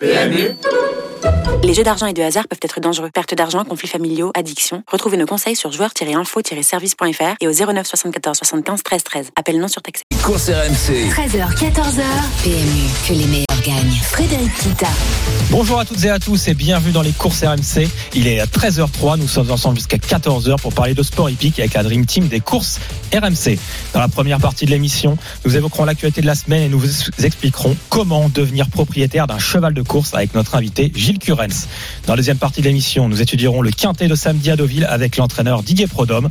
PMU Les jeux d'argent et de hasard peuvent être dangereux. Perte d'argent, conflits familiaux, addiction. Retrouvez nos conseils sur joueurs-info-service.fr et au 09 74 75 13 13. Appel non surtaxé. Course RMC. 13h, 14h, PMU, que les meilleurs gagnent. Frédéric Kita. Bonjour à toutes et à tous et bienvenue dans les courses RMC. Il est à 13h03, nous sommes ensemble jusqu'à 14h pour parler de sport hippique avec la Dream Team des courses RMC. Dans la première partie de l'émission, nous évoquerons l'actualité de la semaine et nous vous expliquerons comment devenir propriétaire d'un cheval de course avec notre invité Gilles Dans la deuxième partie de l'émission, nous étudierons le quintet de samedi à Deauville avec l'entraîneur Didier Prodhomme.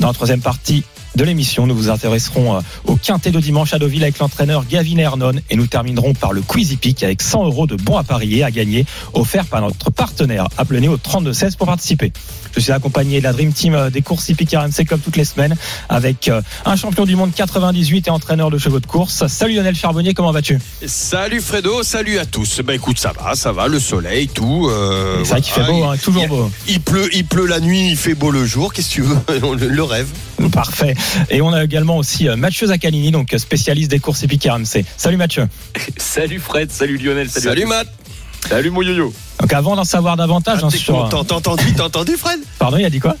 Dans la troisième partie, de l'émission. Nous vous intéresserons euh, au quintet de dimanche à Deauville avec l'entraîneur Gavin Hernon et nous terminerons par le Quizy Peak avec 100 euros de bons à parier à gagner offerts par notre partenaire. Appelez-nous au 3216 pour participer. Je suis accompagné de la Dream Team euh, des courses hippiques RMC comme toutes les semaines avec euh, un champion du monde 98 et entraîneur de chevaux de course. Salut Lionel Charbonnier, comment vas-tu? Salut Fredo, salut à tous. Bah écoute, ça va, ça va, le soleil, tout. Euh, c'est vrai qu'il fait beau, hein, toujours il, beau. Il pleut, il pleut la nuit, il fait beau le jour. Qu'est-ce que tu veux? Le rêve. Parfait. Et on a également aussi Mathieu Zaccanini, donc spécialiste des courses hippiques RMC. Salut Mathieu. salut Fred, salut Lionel, salut, salut Matt. Salut mon yo-yo. Donc avant d'en savoir davantage, ah, hein, sur... T'as entendu, t'as entendu Fred? Pardon, il a dit quoi?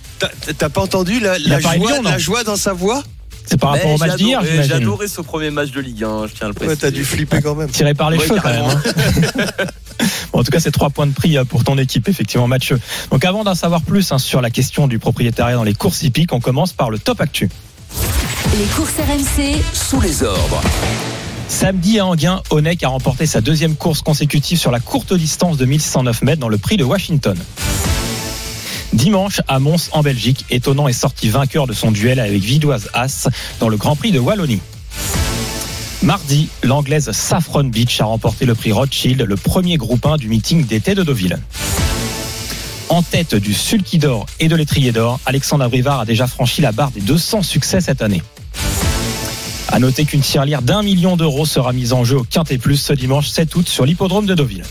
T'as pas entendu la, la joie, la joie dans sa voix? C'est par rapport au match d'hier, J'ai adoré ce premier match de Ligue 1, je tiens à le préciser. Ouais, t'as dû flipper quand même. Tiré par les ouais, cheveux quand même. Hein. bon, en tout cas, c'est trois points de prix pour ton équipe, effectivement, Mathieu. Donc avant d'en savoir plus hein, sur la question du propriétariat dans les courses hippiques, on commence par le top actu. Les courses RMC sous les ordres. Samedi à Anguin, Onek a remporté sa deuxième course consécutive sur la courte distance de 1609 mètres dans le prix de Washington. Dimanche, à Mons, en Belgique, Étonnant est sorti vainqueur de son duel avec Vidoise As dans le Grand Prix de Wallonie. Mardi, l'anglaise Saffron Beach a remporté le prix Rothschild, le premier groupe 1 du meeting d'été de Deauville. En tête du Sulky d'Or et de l'étrier d'Or, Alexandre Abrivard a déjà franchi la barre des 200 succès cette année. À noter qu'une tirelire d'un million d'euros sera mise en jeu au Quintet Plus ce dimanche 7 août sur l'hippodrome de Deauville.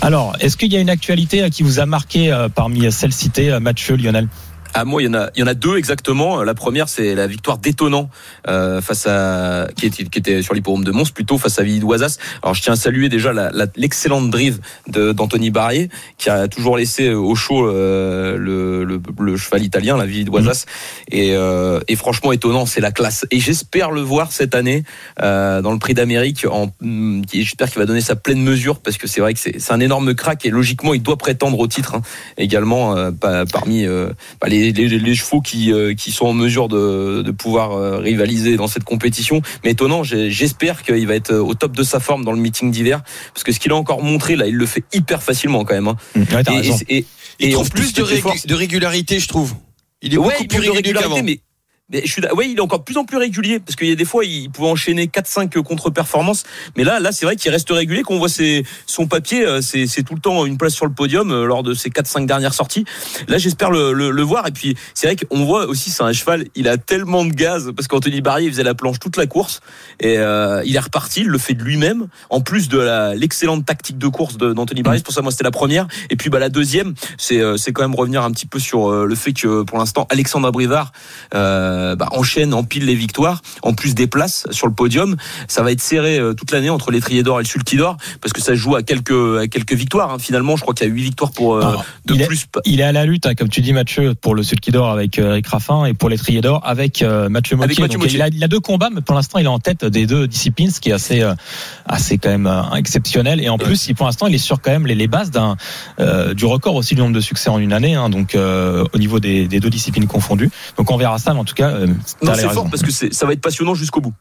Alors, est-ce qu'il y a une actualité qui vous a marqué parmi celles citées, Mathieu, Lionel? Ah moi il y en a il y en a deux exactement. La première c'est la victoire d'étonnant euh, face à qui était, qui était sur l'hippodrome de Mons plutôt face à Villidoisas. Alors je tiens à saluer déjà l'excellente la, drive d'Anthony Barrier qui a toujours laissé au chaud euh, le, le, le, cheval italien la Villidoisas mmh. et, euh, et franchement étonnant c'est la classe et j'espère le voir cette année euh, dans le Prix d'Amérique. J'espère qu'il va donner sa pleine mesure parce que c'est vrai que c'est un énorme crack et logiquement il doit prétendre au titre hein, également euh, parmi bah, les les, les, les, chevaux qui, euh, qui sont en mesure de, de pouvoir euh, rivaliser dans cette compétition. Mais étonnant, j'espère qu'il va être au top de sa forme dans le meeting d'hiver, parce que ce qu'il a encore montré là, il le fait hyper facilement quand même. Hein. Ouais, et, et, et, il trouve plus, de, rég de, régularité, je trouve. Il est ouais, beaucoup il plus régulier qu'avant. Mais mais je suis, ouais, il est encore plus en plus régulier parce qu'il y a des fois il pouvait enchaîner 4-5 contre-performances, mais là, là, c'est vrai qu'il reste régulier. Quand on voit ses, son papier, c'est, c'est tout le temps une place sur le podium lors de ses 4-5 dernières sorties. Là, j'espère le, le, le, voir. Et puis, c'est vrai qu'on voit aussi, c'est un cheval. Il a tellement de gaz parce qu'Anthony Barrier faisait la planche toute la course et euh, il est reparti. Il le fait de lui-même. En plus de la, l'excellente tactique de course d'Anthony Barrier. Pour ça, moi, c'était la première. Et puis, bah, la deuxième, c'est, c'est quand même revenir un petit peu sur le fait que pour l'instant, Alexandre Abrivard. Euh, bah, enchaîne, empile les victoires, en plus des places sur le podium. Ça va être serré euh, toute l'année entre l'étrier d'or et le sulky d'or, parce que ça joue à quelques, à quelques victoires. Hein. Finalement, je crois qu'il y a huit victoires pour euh, Alors, de il plus. Est, il est à la lutte, hein, comme tu dis, Mathieu, pour le sulky d'or avec euh, Eric Raffin et pour l'étrier d'or avec euh, Mathieu Motier. Avec Mathieu Donc, Motier. Il, a, il, a, deux combats, mais pour l'instant, il est en tête des deux disciplines, ce qui est assez, euh, assez quand même exceptionnel. Et en ouais. plus, il, pour l'instant, il est sur quand même les, les bases d'un du record aussi du nombre de succès en une année, hein, donc au niveau des, des, deux disciplines confondues. Donc on verra ça, mais en tout cas, non, c'est fort parce que ça va être passionnant jusqu'au bout.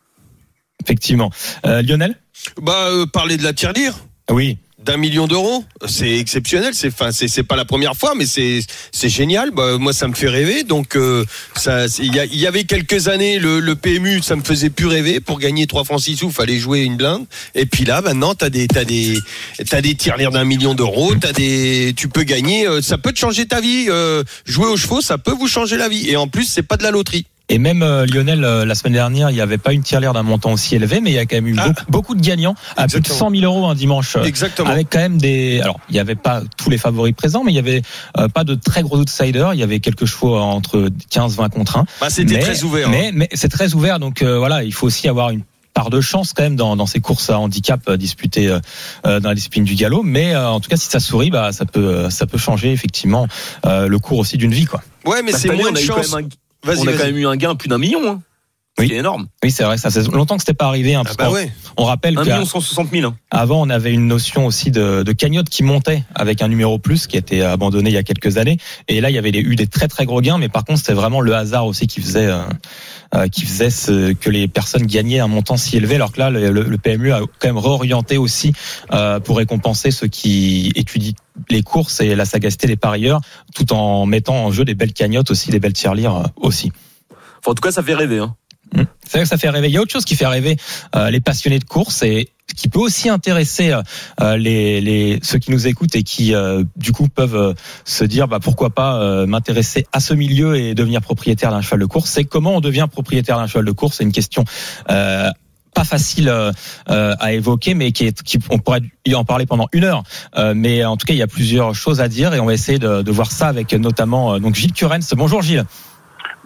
Effectivement. Euh, Lionel? Bah, euh, parler de la tirelire. Oui. D'un million d'euros, c'est exceptionnel. C'est, enfin, c'est, c'est pas la première fois, mais c'est, c'est génial. Bah, moi, ça me fait rêver. Donc, euh, ça, il y, y, avait quelques années, le, le, PMU, ça me faisait plus rêver. Pour gagner 3 francs 6 sous, fallait jouer une blinde. Et puis là, maintenant, t'as des, t'as des, t'as des tirelires d'un million d'euros. T'as des, tu peux gagner. Euh, ça peut te changer ta vie. Euh, jouer aux chevaux, ça peut vous changer la vie. Et en plus, c'est pas de la loterie. Et même euh, Lionel, euh, la semaine dernière, il n'y avait pas une tirelire d'un montant aussi élevé, mais il y a quand même eu ah. beaucoup, beaucoup, de gagnants à Exactement. plus de 100 000 euros un dimanche. euh, Exactement. Avec quand même des. Alors, il n'y avait pas tous les favoris présents, mais il y avait euh, pas de très gros outsiders. Il y avait quelques chevaux entre 15-20 contre 1. Bah, c'était très ouvert. Mais, hein. mais c'est très ouvert, donc euh, voilà, il faut aussi avoir une part de chance quand même dans, dans ces courses à handicap disputées dans la discipline du galop. Mais euh, en tout cas, si ça sourit, bah, ça peut, ça peut changer effectivement euh, le cours aussi d'une vie, quoi. Ouais, mais Bah, c'est moins de chance. On a quand même eu un gain plus d'un million. Hein. Oui. C'est énorme. Oui, c'est vrai, ça fait longtemps que c'était pas arrivé. Hein, Ah parce bah qu'on- ouais. On rappelle 1 qu'à- million 160 000. hein. Avant, on avait une notion aussi de, de cagnotte qui montait avec un numéro plus qui a été abandonné il y a quelques années. Et là, il y avait eu des très très gros gains, mais par contre, c'était vraiment le hasard aussi qui faisait euh, euh, qui faisait ce- que les personnes gagnaient un montant si élevé. Alors que là, le, le- le PMU a quand même réorienté aussi euh, pour récompenser ceux qui étudient les courses et la sagacité des parieurs, tout en mettant en jeu des belles cagnottes aussi, des belles tirelires euh, aussi. Enfin, en tout cas, ça fait rêver. Hein. Mm. C'est vrai que ça fait rêver. Il y a autre chose qui fait rêver euh, les passionnés de course et qui peut aussi intéresser euh, les, les ceux qui nous écoutent et qui euh, du coup peuvent euh, se dire bah pourquoi pas euh, m'intéresser à ce milieu et devenir propriétaire d'un cheval de course. C'est comment on devient propriétaire d'un cheval de course? C'est une question. Euh, pas facile à évoquer, mais qui est, qui, on pourrait y en parler pendant une heure. Mais en tout cas, il y a plusieurs choses à dire et on va essayer de, de voir ça avec notamment donc Gilles Curens. Bonjour Gilles.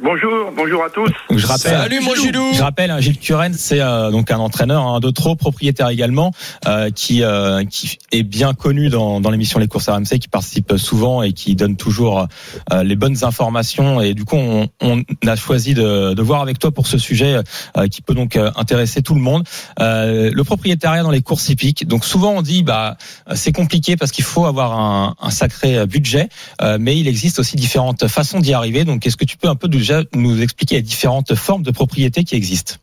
Bonjour, bonjour à tous. Donc, je rappelle, Salut mon Gilou. je rappelle, hein, Gilles Curren, c'est euh, donc un entraîneur hein, de trop, propriétaire également, euh, qui euh, qui est bien connu dans, dans l'émission Les courses RMC, qui participe souvent et qui donne toujours euh, les bonnes informations. Et du coup, on, on a choisi de, de voir avec toi pour ce sujet euh, qui peut donc euh, intéresser tout le monde. Euh, le propriétariat dans les courses hippiques. Donc souvent on dit bah c'est compliqué parce qu'il faut avoir un, un sacré budget, euh, mais il existe aussi différentes façons d'y arriver. Donc est-ce que tu peux un peu déjà nous expliquer les différentes formes de propriété qui existent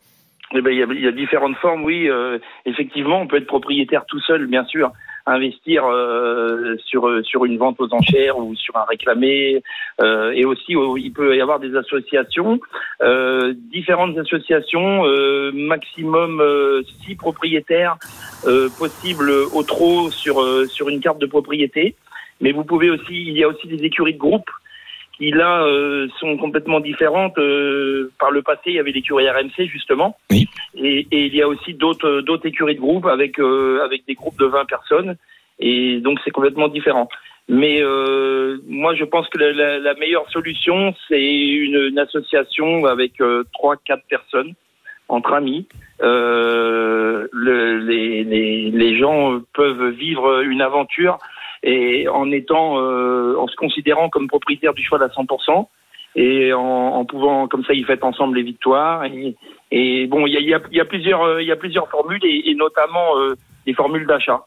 Eh ben, il y, a, différentes formes, oui. euh, effectivement, on peut être propriétaire tout seul, bien sûr. Investir euh, sur sur une vente aux enchères ou sur un réclamé, euh, et aussi euh, il peut y avoir des associations, euh, différentes associations, euh, maximum euh, six propriétaires euh, possibles au trot sur euh, sur une carte de propriété. Mais vous pouvez aussi, il y a aussi des écuries de groupe qui là euh, sont complètement différentes. Euh, par le passé, il y avait l'écurie RMC justement, Oui. et, et il y a aussi d'autres d'autres écuries de groupe avec euh, avec des groupes de 20 personnes, et donc c'est complètement différent. Mais euh, moi, je pense que la, la- la meilleure solution, c'est une, une association avec euh, trois, quatre personnes entre amis. Euh, le- les, les, les gens peuvent vivre une aventure et en étant, euh, en se considérant comme propriétaire du cheval à 100%, et en, en pouvant comme ça, ils fêtent ensemble les victoires. Et, et bon, il y a, y, a, y a plusieurs, euh, il y a plusieurs formules et, et notamment euh, des formules d'achat.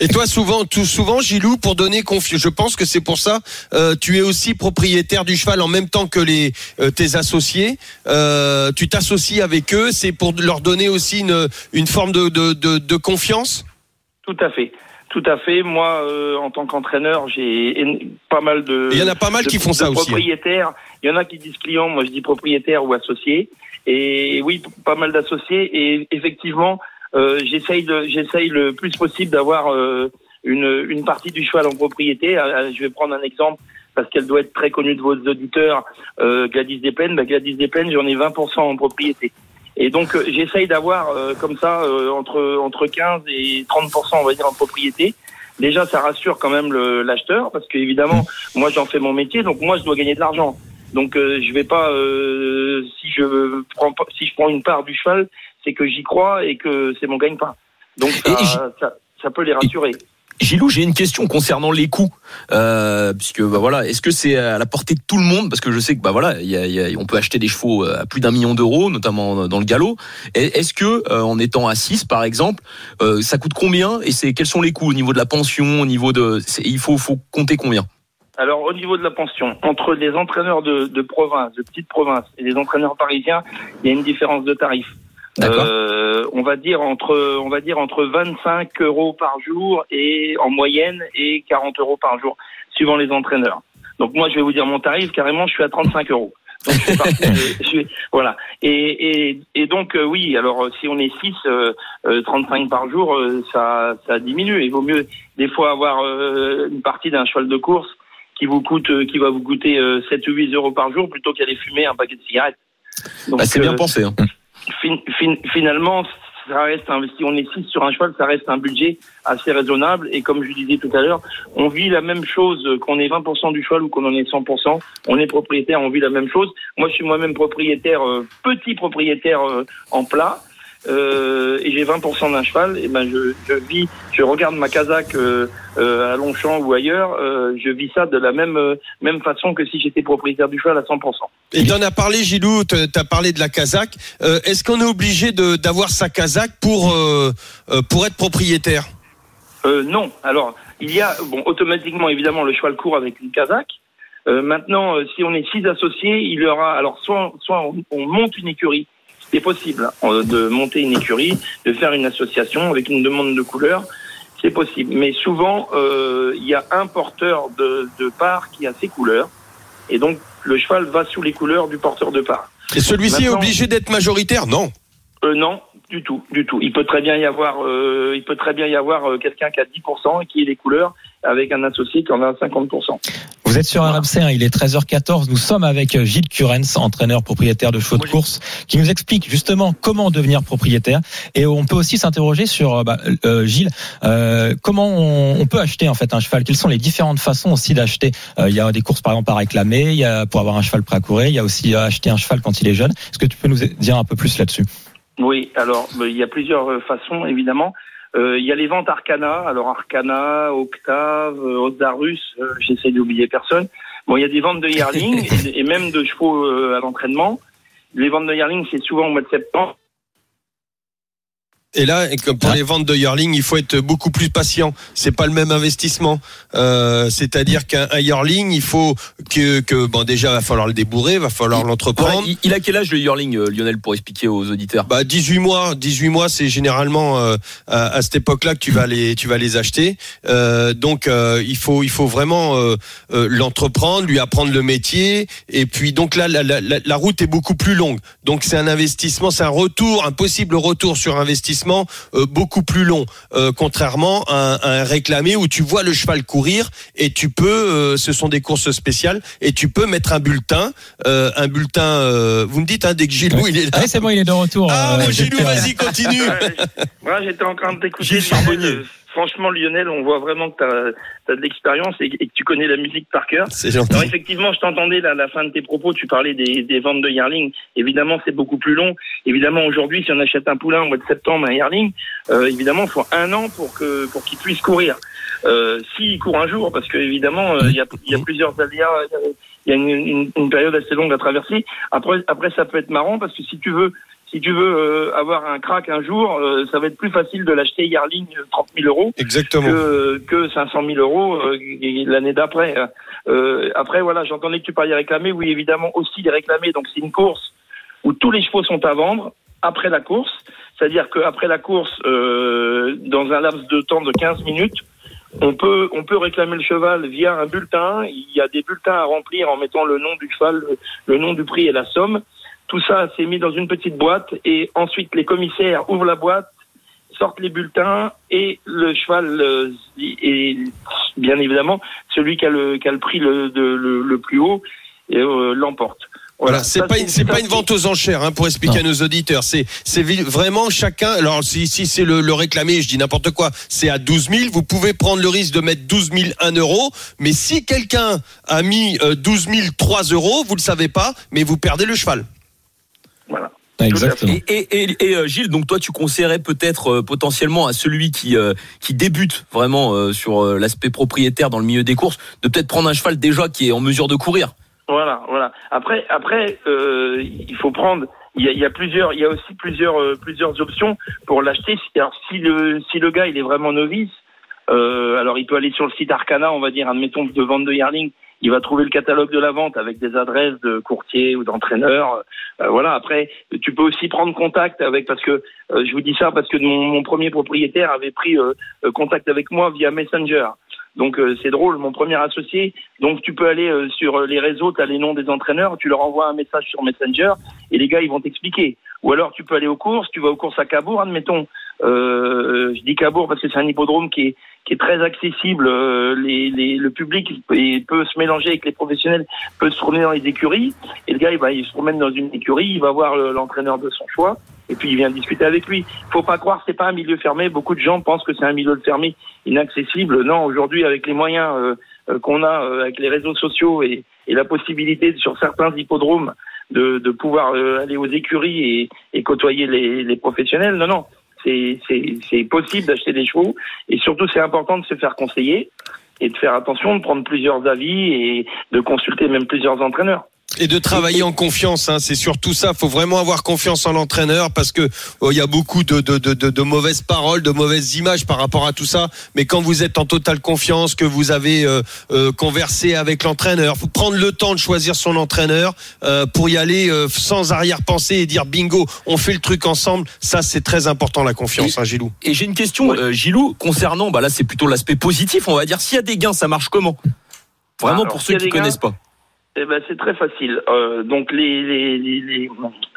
Et toi, souvent, tout souvent, Gilou, pour donner confiance, je pense que c'est pour ça, euh, tu es aussi propriétaire du cheval en même temps que les euh, tes associés. Euh, tu t'associes avec eux, c'est pour leur donner aussi une une forme de de, de, de confiance? Tout à fait. Tout à fait. Moi, euh, en tant qu'entraîneur, j'ai pas mal de. Il y en a pas mal de- qui font ça aussi. hein. Propriétaires. Il y en a qui disent clients. Moi, je dis propriétaire ou associé. Et oui, pas mal d'associés. Et effectivement, euh, j'essaye de, j'essaye le plus possible d'avoir euh, une, une partie du cheval en propriété. Euh, Je vais prendre un exemple parce qu'elle doit être très connue de vos auditeurs. Euh, Gladys Desplaines, bah, Gladys Desplaines, j'en ai 20% en propriété. Et donc euh, j'essaye d'avoir euh, comme ça euh, entre entre 15 et 30 on va dire en propriété. Déjà ça rassure quand même l'acheteur parce que évidemment moi j'en fais mon métier donc moi je dois gagner de l'argent. Donc euh, je vais pas euh, si je prends si je prends une part du cheval, c'est que j'y crois et que c'est mon gagne-pain. Donc ça, ça peut les rassurer. Gilou, j'ai une question concernant les coûts, euh, puisque bah voilà, est-ce que c'est à la portée de tout le monde? Parce que je sais que bah voilà, il y a- y a- on peut acheter des chevaux à plus d'un million d'euros, notamment dans le galop. Est-ce que euh, en étant à 6 par exemple, euh, ça coûte combien? Et c'est quels sont les coûts au niveau de la pension, au niveau de, il faut faut compter combien? Alors au niveau de la pension, entre les entraîneurs de, de province, de petites provinces et les entraîneurs parisiens, il y a une différence de tarif. Euh, on va dire entre on va dire entre 25 euros par jour et en moyenne et 40 euros par jour suivant les entraîneurs. Donc moi je vais vous dire mon tarif carrément je suis à 35 euros. Donc je suis parti de- je suis- voilà et, et, et donc euh, oui alors euh, si on est 6 euh, euh, 35 par jour euh, ça ça diminue il vaut mieux des fois avoir euh, une partie d'un cheval de course qui vous coûte euh, qui va vous coûter euh, 7 ou 8 euros par jour plutôt qu'aller fumer un paquet de cigarettes. Donc, Bah, C'est bien euh, pensé. hein. Fin- fin- finalement, ça reste si on est 6 sur un cheval, ça reste un budget assez raisonnable. Et comme je disais tout à l'heure, on vit la même chose qu'on est 20% du cheval ou qu'on en est 100%. On est propriétaire, on vit la même chose. Moi, je suis moi-même propriétaire, euh, petit propriétaire euh, en plat. Euh, et j'ai 20% d'un cheval, et ben je, je vis, je regarde ma casaque euh, euh, à Longchamp ou ailleurs, je vis ça de la même même façon que si j'étais propriétaire du cheval à 100%. Et t'en as parlé, Gilou, t'as parlé de la Kazakh. Est-ce qu'on est obligé d'avoir sa Kazakh pour, pour être propriétaire? Non. Alors, il y a, bon, automatiquement, évidemment, le cheval court avec une casaque. Euh, maintenant, si on est six associés, il y aura, alors, soit, soit on, on monte une écurie. C'est possible hein, de monter une écurie, de faire une association avec une demande de couleur. C'est possible. Mais souvent, euh, il y a un porteur de, de part qui a ses couleurs. Et donc, le cheval va sous les couleurs du porteur de part. Et celui-ci est obligé d'être majoritaire Non? Euh, non, du tout, du tout. Il peut très bien y avoir, euh, il peut très bien y avoir euh, quelqu'un qui a 10% et qui est les couleurs avec un associé qui en a 50%. Vous êtes sur RMC, hein, il est 13h14. Nous sommes avec euh, Gilles Curens, entraîneur propriétaire de chevaux de course, qui nous explique justement comment devenir propriétaire. Et on peut aussi s'interroger sur, euh, bah, euh, Gilles, euh, comment on, on peut acheter en fait un cheval? Quelles sont les différentes façons aussi d'acheter? Euh, Il y a des courses par exemple à réclamer, il y a pour avoir un cheval prêt à courir, il y a aussi acheter un cheval quand il est jeune. Est-ce que tu peux nous dire un peu plus là-dessus? Oui, alors il y a plusieurs façons évidemment. Euh, Il y a les ventes Arcana, alors Arcana, Octave, euh, Osdarus, euh, j'essaie d'oublier personne. Bon, il y a des ventes de yearling et, et même de chevaux euh, à l'entraînement. Les ventes de yearling, c'est souvent au mois de septembre. Et là, comme pour Ah. les ventes de yearling, il faut être beaucoup plus patient. C'est pas le même investissement. Euh, C'est-à-dire qu'un un yearling, il faut que, que bon déjà va falloir le débourrer, va falloir l'entreprendre. Ouais, il, a quel âge le yearling, euh, Lionel, pour expliquer aux auditeurs? Bah 18 mois, 18 mois, c'est généralement euh, à, à cette époque-là que tu vas les tu vas les acheter. Euh, donc euh, il faut il faut vraiment l'entreprendre, lui apprendre le métier et puis donc là la, la- la route est beaucoup plus longue. Donc c'est un investissement, c'est un retour, un possible retour sur investissement euh, beaucoup plus long, euh, contrairement à un, à un réclamé où tu vois le cheval courir et tu peux, euh, ce sont des courses spéciales et tu peux mettre un bulletin, euh, un bulletin. euh, vous me dites hein, dès que Gilles il est là. Ah, c'est bon, il est de retour. Ah, euh, Gilou, vas-y, continue. Ouais, Moi, j'étais en train de t'écouter. Franchement, Lionel, on voit vraiment que tu as, de l'expérience et, et que tu connais la musique par cœur. C'est gentil. Alors effectivement, je t'entendais là, à la fin de tes propos, tu parlais des, des ventes de yearling. Évidemment, c'est beaucoup plus long. Évidemment, aujourd'hui, si on achète un poulain au mois de septembre, un yearling, euh, évidemment, il faut un an pour que pour qu'il puisse courir. Euh, S'il court un jour, parce que évidemment, euh, il y, a, y a plusieurs aléas, il y a une, une, une période assez longue à traverser. Après, après, ça peut être marrant parce que si tu veux si tu veux euh, avoir un crack un jour, euh, ça va être plus facile de l'acheter yearling euh, 30 000 euros Exactement. que, que 500 000 euros euh, l'année d'après. Euh, après, voilà, j'entendais que tu parlais réclamer. Oui, évidemment, aussi les réclamer. Donc, c'est une course où tous les chevaux sont à vendre après la course. C'est-à-dire qu'après la course, euh, dans un laps de temps de 15 minutes, on peut, on peut réclamer le cheval via un bulletin. Il y a des bulletins à remplir en mettant le nom du cheval, le, le nom du prix et la somme. Tout ça, c'est mis dans une petite boîte et ensuite les commissaires ouvrent la boîte, sortent les bulletins et le cheval euh, est bien évidemment celui qui a le, qui a le prix le, de- le, le plus haut et euh, l'emporte. Voilà, c'est pas une, c'est pas une vente aux enchères, hein, pour expliquer à nos auditeurs. C'est, c'est vraiment chacun. Alors, si, si c'est le, le réclamé, je dis n'importe quoi, c'est à 12 000. Vous pouvez prendre le risque de mettre 12 000 1 euro. Mais si quelqu'un a mis euh, 12 000 3 euros, vous le savez pas, mais vous perdez le cheval. Voilà. Exactement. Et, et, et, et, euh, Gilles, donc toi, tu conseillerais peut-être euh, potentiellement à celui qui euh, qui débute vraiment euh, sur euh, l'aspect propriétaire dans le milieu des courses, de peut-être prendre un cheval déjà qui est en mesure de courir. Voilà, voilà. Après, après, euh, il faut prendre. Il y a, il y a plusieurs, il y a aussi plusieurs, euh, plusieurs options pour l'acheter. Alors, si le, si le gars il est vraiment novice, euh, alors il peut aller sur le site Arcana, on va dire, admettons de vente de yearling. Il va trouver le catalogue de la vente avec des adresses de courtiers ou d'entraîneurs. Euh, voilà. Après, tu peux aussi prendre contact avec parce que euh, je vous dis ça parce que mon, premier propriétaire avait pris euh, euh, contact avec moi via Messenger. Donc euh, c'est drôle, mon premier associé. Donc tu peux aller euh, sur les réseaux, tu as les noms des entraîneurs, tu leur envoies un message sur Messenger et les gars ils vont t'expliquer. Ou alors tu peux aller aux courses, tu vas aux courses à Cabourg, admettons. Euh, je dis Cabourg parce que c'est un hippodrome qui est qui est très accessible. euh, les, les, le public il peut se mélanger avec les professionnels, peut se promener dans les écuries. Et le gars il va il se promène dans une écurie, il va voir le- l'entraîneur de son choix et puis il vient discuter avec lui. Faut pas croire c'est pas un milieu fermé. Beaucoup de gens pensent que c'est un milieu fermé inaccessible. Non, aujourd'hui avec les moyens euh, euh, qu'on a euh, avec les réseaux sociaux et, et la possibilité sur certains hippodromes de, de pouvoir aller aux écuries et, et côtoyer les, les professionnels. Non, non, c'est possible d'acheter des chevaux et surtout c'est important de se faire conseiller et de faire attention, de prendre plusieurs avis et de consulter même plusieurs entraîneurs. Et de travailler en confiance, hein, c'est surtout ça. Faut vraiment avoir confiance en l'entraîneur parce que oh, il y a beaucoup de, de, de, de, de mauvaises paroles, de mauvaises images par rapport à tout ça. Mais quand vous êtes en totale confiance, que vous avez euh, euh, conversé avec l'entraîneur, faut prendre le temps de choisir son entraîneur euh, pour y aller euh, sans arrière-pensée et dire bingo, on fait le truc ensemble. Ça, c'est très important la confiance, hein, Gilou. Et j'ai une question, Ouais. euh, Gilou, concernant, bah là c'est plutôt l'aspect positif, on va dire. S'il y a des gains, ça marche comment? Vraiment Alors, pour ceux qui gains, connaissent pas. Eh ben, c'est très facile. Euh, donc les, les,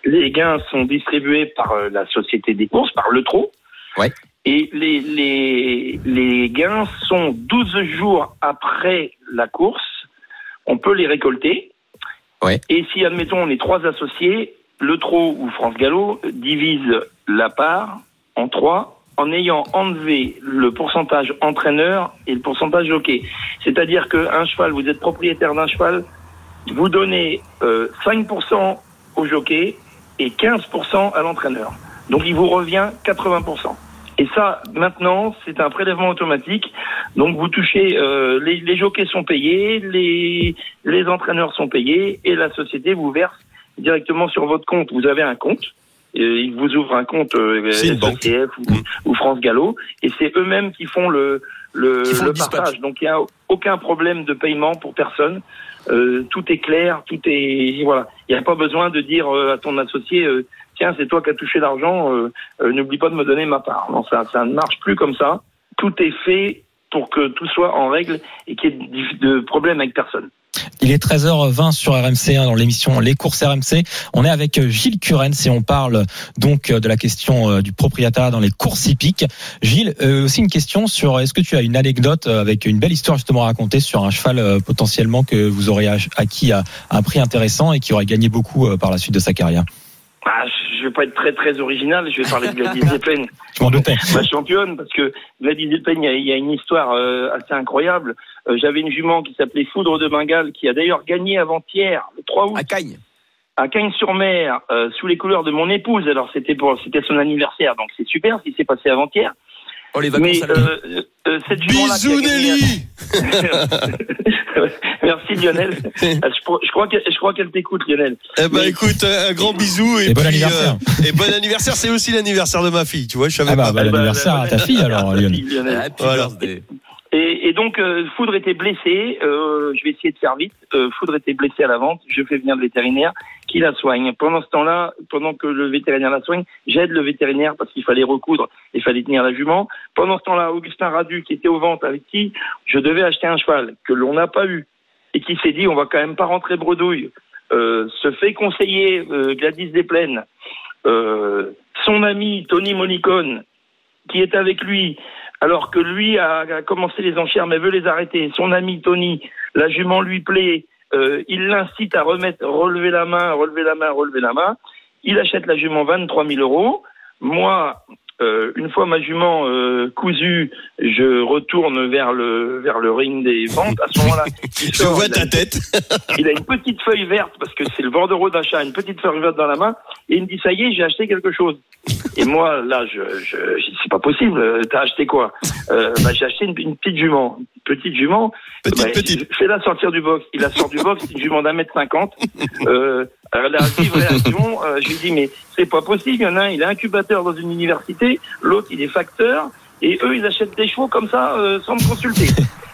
les, gains sont distribués par euh, la société des courses, par le trot. Ouais. Et les, les, les gains sont 12 jours après la course. On peut les récolter. Ouais. Et si, admettons, on est trois associés, le trot ou France Gallo divise la part en trois en ayant enlevé le pourcentage entraîneur et le pourcentage jockey. C'est-à-dire qu'un cheval, vous êtes propriétaire d'un cheval, vous donnez euh, 5% au jockey et 15% à l'entraîneur. Donc il vous revient 80%. Et ça, maintenant, c'est un prélèvement automatique. Donc vous touchez, euh, les, les jockeys sont payés, les, les entraîneurs sont payés et la société vous verse directement sur votre compte. Vous avez un compte. ils vous ouvrent un compte euh, ou, Mm. ou France Gallo et c'est eux-mêmes qui font le, le, Qui font le partage. Donc il n'y a aucun problème de paiement pour personne. Euh, tout est clair, tout est voilà. Il n'y a pas besoin de dire euh, à ton associé euh, tiens c'est toi qui as touché l'argent, n'oublie pas de me donner ma part. Non ça ça ne marche plus comme ça. Tout est fait pour que tout soit en règle et qu'il y ait de problème avec personne. Il est 13h20 sur RMC hein, dans l'émission Les courses RMC. On est avec euh, Gilles Curens et on parle donc euh, de la question euh, du propriétaire dans les courses hippiques. Gilles, euh, aussi une question sur est-ce que tu as une anecdote euh, avec une belle histoire justement à raconter sur un cheval euh, potentiellement que vous aurez acquis à un prix intéressant et qui aurait gagné beaucoup euh, par la suite de sa carrière? Ah, je vais pas être très très original, je vais parler de Gladys Zeppelin. Je m'en doutais. ma championne parce que Gladys Zeppelin, il y a- il y, a une histoire euh, assez incroyable. Euh, J'avais une jument qui s'appelait Foudre de Bengale qui a d'ailleurs gagné avant-hier, le 3 août, À Cagnes. à Cagnes-sur-Mer, euh, sous les couleurs de mon épouse. Alors c'était pour, c'était son anniversaire, donc c'est super ce qui s'est passé avant-hier. Oh, les Mais vacances à la- euh, euh, cette Bisous Nelly Merci Lionel. Euh, Je, crois qu'elle, je crois qu'elle t'écoute Lionel. Eh ben Mais- écoute, euh, un grand bisou et, Et bon puis, anniversaire. euh, et bon anniversaire, c'est aussi l'anniversaire de ma fille, tu vois, je savais Ah bah, pas. bah, bon anniversaire à ta fille alors Lionel. Voilà. Et, et donc, euh, Foudre était blessé. Euh, je vais essayer de faire vite. Euh, Foudre était blessé à la vente. Je fais venir le vétérinaire qui la soigne. Pendant ce temps-là, pendant que le vétérinaire la soigne, j'aide le vétérinaire parce qu'il fallait recoudre, il fallait tenir la jument. Pendant ce temps-là, Augustin Radu, qui était aux ventes avec qui je devais acheter un cheval que l'on n'a pas eu et qui s'est dit on va quand même pas rentrer bredouille, euh, se fait conseiller euh, Gladys Desplaines, euh, son ami Tony Monicone, qui est avec lui, alors que lui a, a commencé les enchères mais veut les arrêter. Son ami Tony, la jument lui plaît, euh, il l'incite à remettre, relever la main, relever la main, relever la main. Il achète la jument 23 000 euros. Moi, euh, une fois ma jument euh, cousue, je retourne vers le vers le ring des ventes. À ce moment-là, il Je vois ta une tête. il a une petite feuille verte parce que c'est le bordereau d'achat, une petite feuille verte dans la main, et il me dit ça y est, j'ai acheté quelque chose. Et moi là, je, je, c'est pas possible. euh, T'as acheté quoi euh, bah, J'ai acheté une, une petite jument, une petite jument. Petite, Bah, petite. Fais-la sortir du box. Il la sort du box, c'est une jument d'un mètre cinquante. Euh, la réaction, euh, je lui dis mais c'est pas possible. Il y en a un, il est incubateur dans une université, l'autre il est facteur, et eux ils achètent des chevaux comme ça euh, sans me consulter.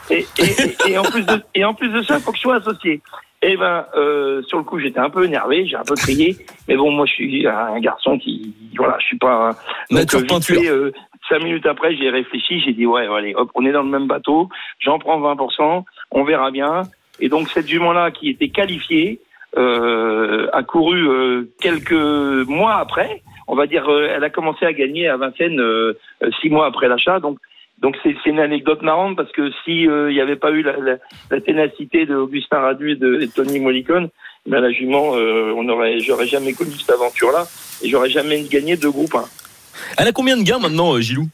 Et, et, et, et en plus de et en plus de ça, il faut que je sois associé. Eh ben, euh, sur le coup, j'étais un peu énervé, j'ai un peu crié, mais bon, moi, je suis un garçon qui, voilà, je suis pas. Donc, Nature euh, peinture. fait, euh, cinq minutes après, j'ai réfléchi, j'ai dit ouais, allez, hop, on est dans le même bateau, j'en prends 20%, on verra bien. Et donc cette jument-là, qui était qualifiée, euh, a couru quelques mois après. On va dire, elle a commencé à gagner à Vincennes six mois après l'achat. Donc donc c'est une anecdote marrante parce que si euh, il n'y avait pas eu la, la, la ténacité de Augustin Radu et de, et Tony Molicone, ben la jument, euh, on aurait, j'aurais jamais connu cette aventure-là et j'aurais jamais gagné de groupe 1. Elle a combien de gains maintenant, euh, Gilou?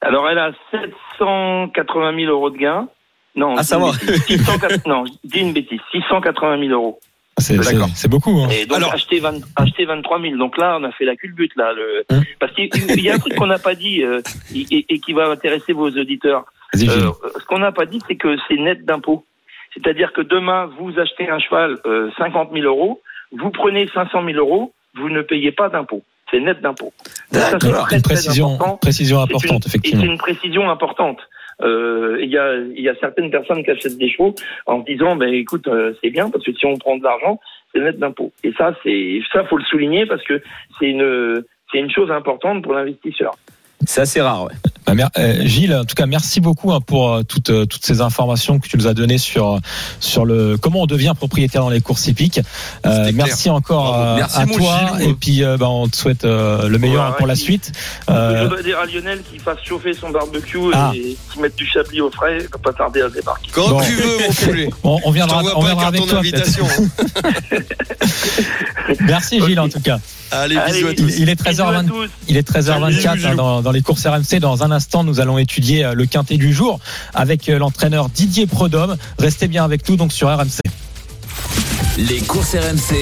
Alors elle a 780 000 euros de gains. Non, À savoir. une bêtise. 680 non, dis une bêtise. 680 000 euros. C'est beaucoup. Hein. Et donc Alors- acheter, 20 acheter 23 000. Donc là, on a fait la culbute là. Le... Hum. Parce qu'il il y a un truc qu'on n'a pas dit euh, et, qui va intéresser vos auditeurs. Euh, ce qu'on n'a pas dit, c'est que c'est net d'impôts. C'est-à-dire que demain, vous achetez un cheval euh, 50 000 euros, vous prenez 500 000 euros, vous ne payez pas d'impôts. C'est net d'impôts. D'accord. Une précision, précision importante, une- effectivement. c'est une précision importante. Euh, Il y, a, y a certaines personnes qui achètent des chevaux en disant, ben écoute, euh, c'est bien parce que si on prend de l'argent, c'est net d'impôts. Et ça, c'est ça, faut le souligner parce que c'est une c'est une chose importante pour l'investisseur. C'est assez rare, ouais. Bah, euh, Gilles, en tout cas, merci beaucoup hein, pour euh, toutes, euh, toutes ces informations que tu nous as données sur, sur le comment on devient propriétaire dans les courses hippiques. Euh, merci encore Merci, à toi Gilles. et puis euh, bah, on te souhaite euh, le meilleur pour la suite. Je dois dire à Lionel qu'il fasse chauffer son barbecue Ah. et qu'il mette du chablis au frais, il va pas tarder à débarquer. Quand Bon. tu veux, mon poulet. on, on viendra, on viendra avec toi. Merci Gilles en tout cas. Allez, Allez, bisous à Il, tous. il est Bisous à 13h20. tous. Il est 13h24 Salut, hein, dans, dans les courses RMC. Dans un instant, nous allons étudier euh, le quintet du jour avec euh, l'entraîneur Didier Prodhomme. Restez bien avec nous donc sur RMC. Les courses RMC,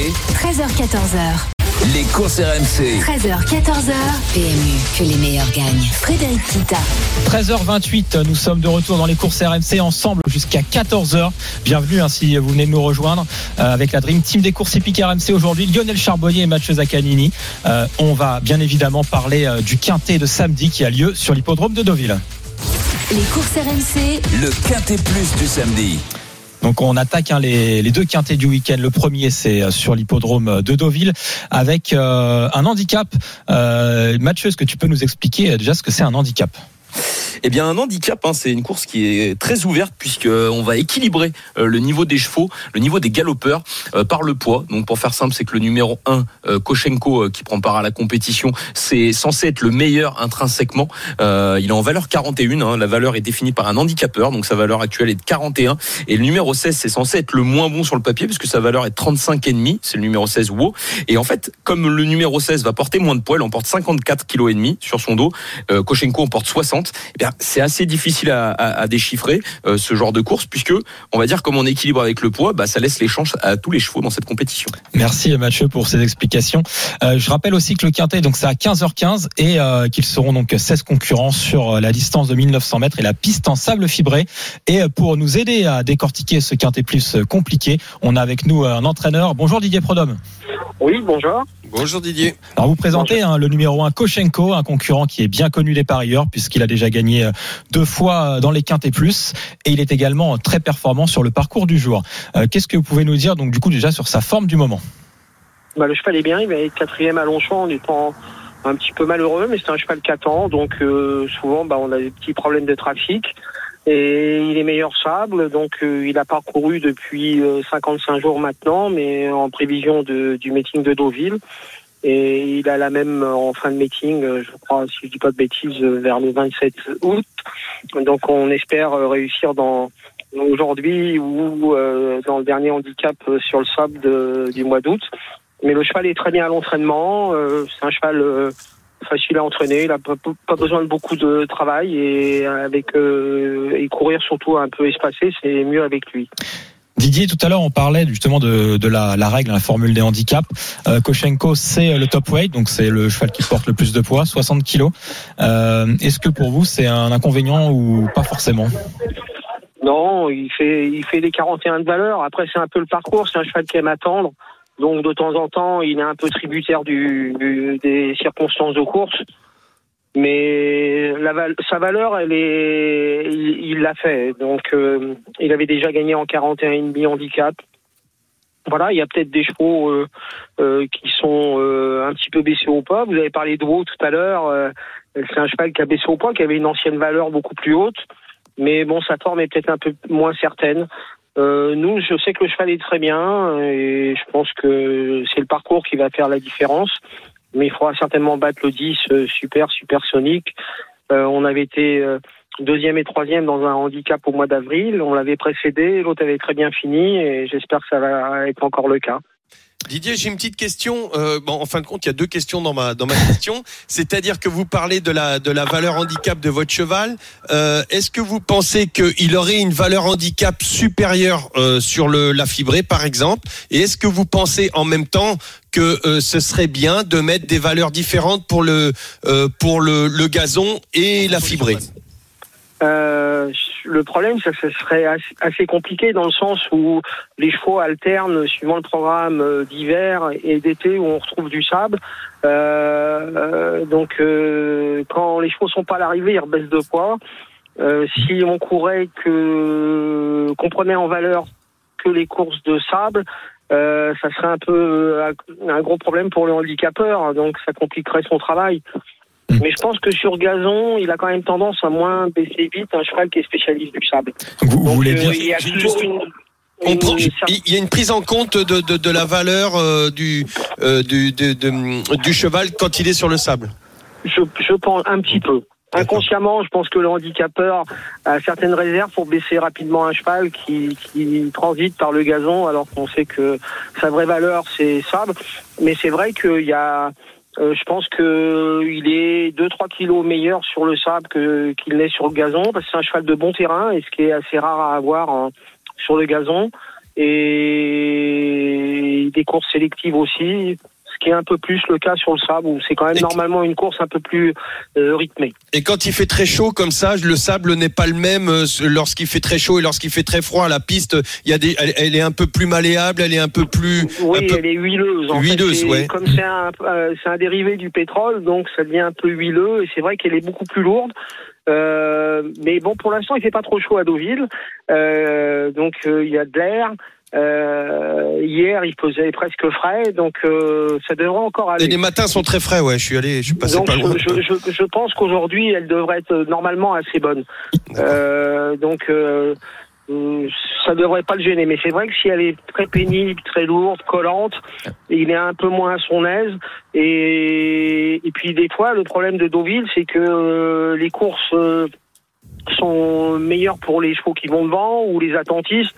13h14h. Les courses RMC. 13h, 14h. PMU, que les meilleurs gagnent. Frédéric Kita. 13h28, nous sommes de retour dans les courses RMC ensemble jusqu'à 14h. Bienvenue hein, si vous venez de nous rejoindre euh, avec la Dream Team des courses épiques RMC aujourd'hui. Lionel Charbonnier et Mathieu Zaccanini. Euh, on va bien évidemment parler euh, du quintet de samedi qui a lieu sur l'hippodrome de Deauville. Les courses RMC. Le quintet plus du samedi. Donc on attaque hein, les, deux quintets du week-end. Le premier c'est euh, sur l'hippodrome de Deauville avec euh, un handicap. Euh, Mathieu, est-ce que tu peux nous expliquer euh, déjà ce que c'est un handicap? Eh bien, un handicap, hein, c'est une course qui est très ouverte puisque on va équilibrer euh, le niveau des chevaux, le niveau des galopeurs euh, par le poids. Donc, pour faire simple, c'est que le numéro 1, euh, Koshenko, qui prend part à la compétition, c'est censé être le meilleur intrinsèquement. Il est en valeur 41. hein. la valeur est définie par un handicapeur, donc sa valeur actuelle est de 41. Et le numéro 16, c'est censé être le moins bon sur le papier puisque sa valeur est de 35 et demi. C'est le numéro 16 Wo. Et en fait, comme le numéro 16 va porter moins de poids, il en porte 54 kg et demi sur son dos. Koshenko en porte 60. Eh bien, c'est assez difficile à, à- à déchiffrer euh, ce genre de course puisque on va dire comme on équilibre avec le poids, bah, ça laisse les chances à tous les chevaux dans cette compétition. Merci Mathieu pour ces explications. Euh, je rappelle aussi que le quintet, donc c'est à 15h15 et euh, qu'ils seront donc 16 concurrents sur la distance de 1900 mètres et la piste en sable fibré. Et pour nous aider à décortiquer ce quintet plus compliqué, on a avec nous un entraîneur. Bonjour Didier Prodhomme. Oui, bonjour. Bonjour Didier. Alors vous présentez hein, le numéro 1 Koshenko, un concurrent qui est bien connu des parieurs puisqu'il a déjà gagné euh, deux fois euh, dans les quintés plus et il est également très performant sur le parcours du jour. Euh, Qu'est-ce que vous pouvez nous dire donc du coup déjà sur sa forme du moment? Bah, le cheval est bien, il va être quatrième à Longchamp en étant un petit peu malheureux, mais c'est un cheval 4 ans, donc euh, souvent bah, on a des petits problèmes de trafic. Et il est meilleur sable, donc euh, il a parcouru depuis euh, 55 jours maintenant, mais en prévision du meeting de Deauville. Et il a la même euh, en fin de meeting, euh, je crois, si je dis pas de bêtises, euh, vers le 27 août. Donc on espère euh, réussir dans aujourd'hui ou euh, dans le dernier handicap euh, sur le sable du mois d'août. Mais le cheval est très bien à l'entraînement. euh, c'est un cheval euh, facile à entraîner. Il n'a pas, besoin de beaucoup de travail et avec euh, et courir surtout un peu espacé, c'est mieux avec lui. Didier, tout à l'heure, on parlait justement de, de la, la règle, la formule des handicaps. Euh, Koshenko, c'est le top weight, donc c'est le cheval qui porte le plus de poids, 60 kilos. Euh, Est-ce que pour vous, c'est un inconvénient ou pas forcément? Non, il fait il fait les 41 de valeur. Après, c'est un peu le parcours. C'est un cheval qui aime attendre. Donc de temps en temps, il est un peu tributaire du, du- des circonstances de course. Mais la, sa valeur, elle est, il l'a fait. Donc, euh, il avait déjà gagné en 41 et demi handicap. Voilà, il y a peut-être des chevaux euh, euh, qui sont euh, un petit peu baissés au poids. Vous avez parlé de Beau tout à l'heure. euh, c'est un cheval qui a baissé au poids, qui avait une ancienne valeur beaucoup plus haute. Mais bon, sa forme est peut-être un peu moins certaine. Euh, nous, je sais que le cheval est très bien et je pense que c'est le parcours qui va faire la différence. Mais il faudra certainement battre le 10 euh, super supersonique. Euh, on avait été euh, deuxième et troisième dans un handicap au mois d'avril. On l'avait précédé, l'autre avait très bien fini et j'espère que ça va être encore le cas. Didier, j'ai une petite question. Euh, bon, en fin de compte, il y a deux questions dans ma dans ma question. C'est-à-dire que vous parlez de la de la valeur handicap de votre cheval. Euh, Est-ce que vous pensez qu'il aurait une valeur handicap supérieure euh, sur le la fibrée, par exemple? Et est-ce que vous pensez en même temps que euh, ce serait bien de mettre des valeurs différentes pour le euh, pour le, le gazon et la fibrée? Euh, le problème, que ce serait assez- compliqué dans le sens où les chevaux alternent suivant le programme euh, d'hiver et d'été où on retrouve du sable. Euh, euh, donc, quand les chevaux sont pas à l'arrivée, ils rebaissent de poids. Si on courait que qu'on prenait en valeur que les courses de sable, ça serait un peu un gros problème pour le handicapeur, donc ça compliquerait son travail. Mm. Mais je pense que sur gazon, il a quand même tendance à moins baisser vite un cheval qui est spécialiste du sable. Vous, Donc, voulez euh, dire il y a toujours une, On prend- il y a une prise en compte de, de, de la valeur euh, du, euh, du, de- du cheval quand il est sur le sable. je, je pense un petit peu. Inconsciemment, je pense que le handicapeur a certaines réserves pour baisser rapidement un cheval qui, qui transite par le gazon, alors qu'on sait que sa vraie valeur c'est sable. Mais c'est vrai qu'il y a, euh, je pense que il est 2-3 kilos meilleur sur le sable que qu'il n'est sur le gazon, parce que c'est un cheval de bon terrain et ce qui est assez rare à avoir hein, sur le gazon et des courses sélectives aussi. Ce qui est un peu plus le cas sur le sable, où c'est quand même Et- normalement une course un peu plus euh, rythmée. Et quand il fait très chaud comme ça, le sable n'est pas le même euh, lorsqu'il fait très chaud et lorsqu'il fait très froid. La piste, il y a des, elle, elle est un peu plus malléable, elle est un peu plus. Oui, peu- elle est huileuse. En Huileuse, fait. Ouais. Comme c'est un, euh, un dérivé du pétrole, donc ça devient un peu huileux. Et c'est vrai qu'elle est beaucoup plus lourde. Euh, mais bon, pour l'instant, il fait pas trop chaud à Deauville. Euh, donc euh, il y a de l'air. Euh, hier, il faisait presque frais, donc euh, ça devrait encore aller. Et les matins sont très frais, ouais. Je suis allé, je suis passé Donc pas loin. je, je, je pense qu'aujourd'hui, elle devrait être normalement assez bonne. Euh, donc euh, euh, ça devrait pas le gêner. Mais c'est vrai que si elle est très pénible, très lourde, collante, il est un peu moins à son aise. Et, et puis des fois, le problème de Deauville, c'est que euh, les courses euh, sont meilleures pour les chevaux qui vont devant ou les attentistes.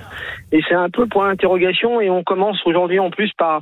Et c'est un peu point d'interrogation. Et on commence aujourd'hui en plus par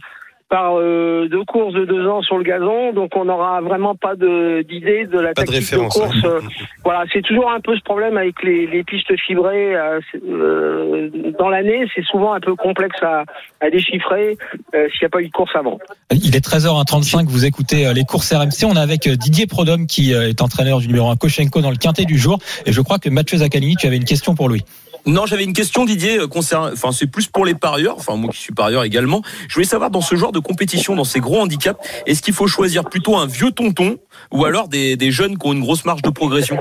par euh, deux courses de deux ans sur le gazon, donc on n'aura vraiment pas de- d'idée de, la Pas de tactique référence. course. Euh, Voilà, c'est toujours un peu ce problème avec les, les pistes fibrées. euh, euh, dans l'année, c'est souvent un peu complexe à, à déchiffrer euh, s'il n'y a pas eu de course avant. Il est 13h35, vous écoutez euh, les courses RMC. On est avec Didier Prodhomme qui est entraîneur du numéro 1 Koshenko dans le quintet du jour. Et je crois que Mathieu Zaccanini, tu avais une question pour lui. Non, j'avais une question, Didier, euh, concernant, enfin, c'est plus pour les parieurs, enfin, moi qui suis parieur également. Je voulais savoir, dans ce genre de compétition, dans ces gros handicaps, est-ce qu'il faut choisir plutôt un vieux tonton ou alors des, jeunes qui ont une grosse marge de progression?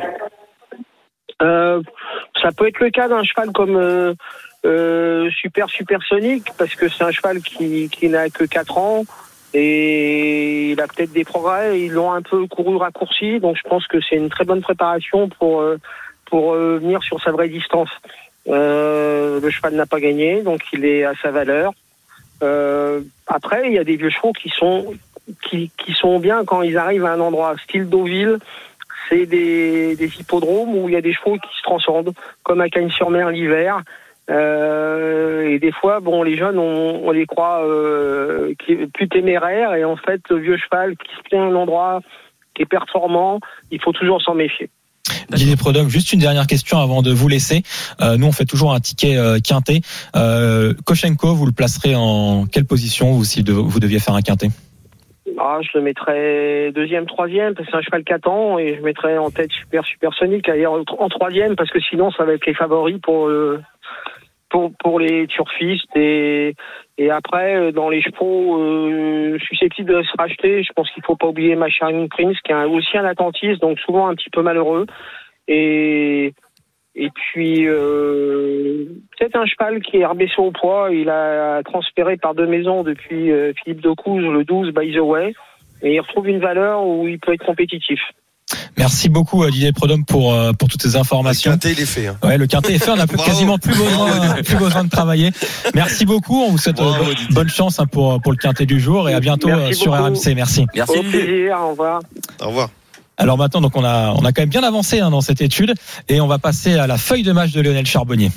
Euh, ça peut être le cas d'un cheval comme euh, Super Supersonic, parce que c'est un cheval qui, n'a que 4 ans et il a peut-être des progrès. Ils l'ont un peu couru raccourci, donc je pense que c'est une très bonne préparation pour, pour venir sur sa vraie distance. Euh, le cheval n'a pas gagné, donc il est à sa valeur. Euh, après, il y a des vieux chevaux qui sont qui, sont bien quand ils arrivent à un endroit style Deauville. C'est des, hippodromes où il y a des chevaux qui se transcendent, comme à Cagnes-sur-Mer l'hiver. Euh, et des fois, bon, les jeunes, on, les croit plus téméraires, et en fait, le vieux cheval qui se tient à un endroit qui est performant, il faut toujours s'en méfier. Didier Prodhomme, juste une dernière question avant de vous laisser. Euh, nous, on fait toujours un ticket euh, quintet. Euh, Koshenko, vous le placerez en quelle position vous, si vous deviez faire un quintet? Ah, je le mettrais deuxième, troisième, parce que c'est un cheval 4 ans, et je mettrais en tête super supersonique, ailleurs en troisième, parce que sinon ça va être les favoris pour euh, pour pour les turfistes et et après euh, dans les chevaux euh, susceptibles de se racheter, je pense qu'il faut pas oublier ma Shining Prince, qui est aussi un attentiste, donc souvent un petit peu malheureux, et et puis euh, peut-être un cheval qui est rebaissé au poids. Il a transféré par deux maisons depuis euh, Philippe Decouze, le 12 by the way. Et il retrouve une valeur où il peut être compétitif. Merci beaucoup Didier Prodhomme pour, euh, pour toutes ces Le informations. quintet, il est fait. hein. Ouais, le quintet est fait, on n'a plus- quasiment plus besoin, plus besoin de travailler. Merci beaucoup, on vous souhaite euh, Bravo, bonne- chance hein, pour, pour le quintet du jour et à bientôt Merci euh, sur beaucoup. RMC. Merci. Merci, Au plaisir, au revoir. Au revoir. Alors maintenant, donc on a, on a quand même bien avancé hein, dans cette étude et on va passer à la feuille de match de Lionel Charbonnier.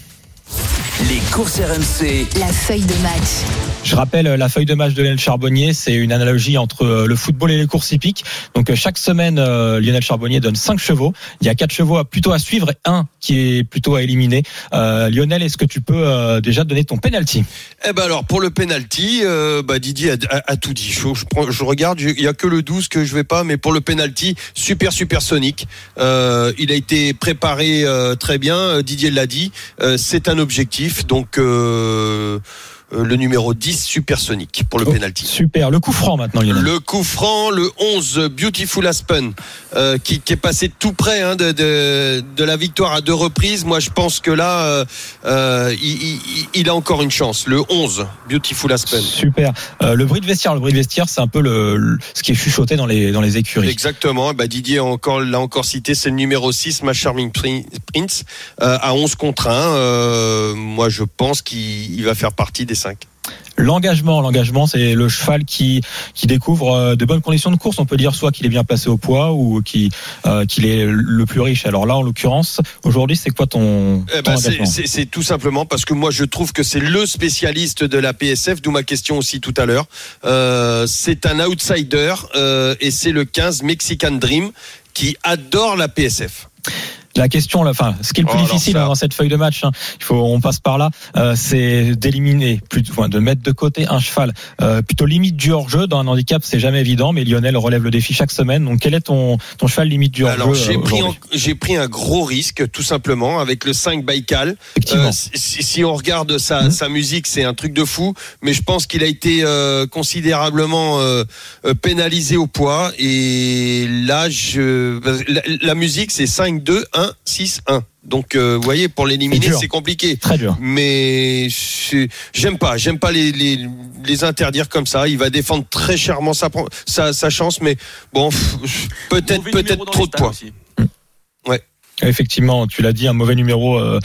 Les courses RMC. La feuille de match. Je rappelle euh, la feuille de match de Lionel Charbonnier, c'est une analogie entre euh, le football et les courses hippiques. Donc euh, chaque semaine, Lionel Charbonnier donne cinq chevaux. Il y a quatre chevaux à- plutôt à suivre et un qui est plutôt à éliminer. Lionel, est-ce que tu peux déjà donner ton penalty? Eh ben alors pour le penalty, bah Didier a, tout dit. Je, regarde, il y a que le 12 que je vais pas, mais pour le penalty, super supersonique. Il a été préparé très bien. Didier l'a dit. C'est un objectif, donc le numéro 10 supersonique pour le Oh, penalty. Super. Le coup franc maintenant, Lionel. Le coup franc, le 11, Beautiful Aspen, euh, qui, qui est passé tout près hein, de, de, de la victoire à deux reprises. Moi, je pense que là, euh, euh, il, il- il a encore une chance. Le 11, Beautiful Aspen. Super. Euh, le bruit de vestiaire, le bruit de vestiaire, c'est un peu le, le- ce qui est chuchoté dans les dans les écuries. Exactement. Bah, Didier encore, l'a encore cité. C'est le numéro 6, Ma Charming Prin- Prince, euh, à 11 contre 1. Euh, moi, je pense qu'il il va faire partie des 5. L'engagement, l'engagement, c'est le cheval qui qui découvre euh, de bonnes conditions de course. On peut dire soit qu'il est bien placé au poids ou euh, qu'il est le plus riche. Alors là, en l'occurrence, aujourd'hui, c'est quoi ton, Eh ben, c'est- engagement c'est c'est tout simplement parce que moi je trouve que c'est le spécialiste de la PSF, d'où ma question aussi tout à l'heure. Euh, c'est un outsider euh, et c'est le 15 Mexican Dream qui adore la PSF. La question, là, enfin, ce qui est le plus Oh, alors difficile ça. dans cette feuille de match, hein, il faut, on passe par là, euh, c'est d'éliminer, plus, enfin, de mettre de côté un cheval euh, plutôt limite du hors-jeu. Dans un handicap, c'est jamais évident, mais Lionel relève le défi chaque semaine. Donc, quel est ton ton cheval limite du hors-jeu Alors j'ai euh, pris, en- pris un gros risque tout simplement avec le 5 Baikal. Effectivement. Euh, si, si on regarde sa, Mhm. sa musique, c'est un truc de fou, mais je pense qu'il a été euh, considérablement pénalisé au poids. Et là, je, la, la musique, c'est 5, 2, 1, 6, 1. Donc, euh, vous voyez, pour l'éliminer, c'est compliqué. Très dur. Mais je- j'aime pas, j'aime pas les, les, les interdire comme ça. Il va défendre très chèrement sa, sa, sa chance, mais bon, peut-être dans trop de poids. aussi. Effectivement, tu l'as dit, un mauvais numéro euh,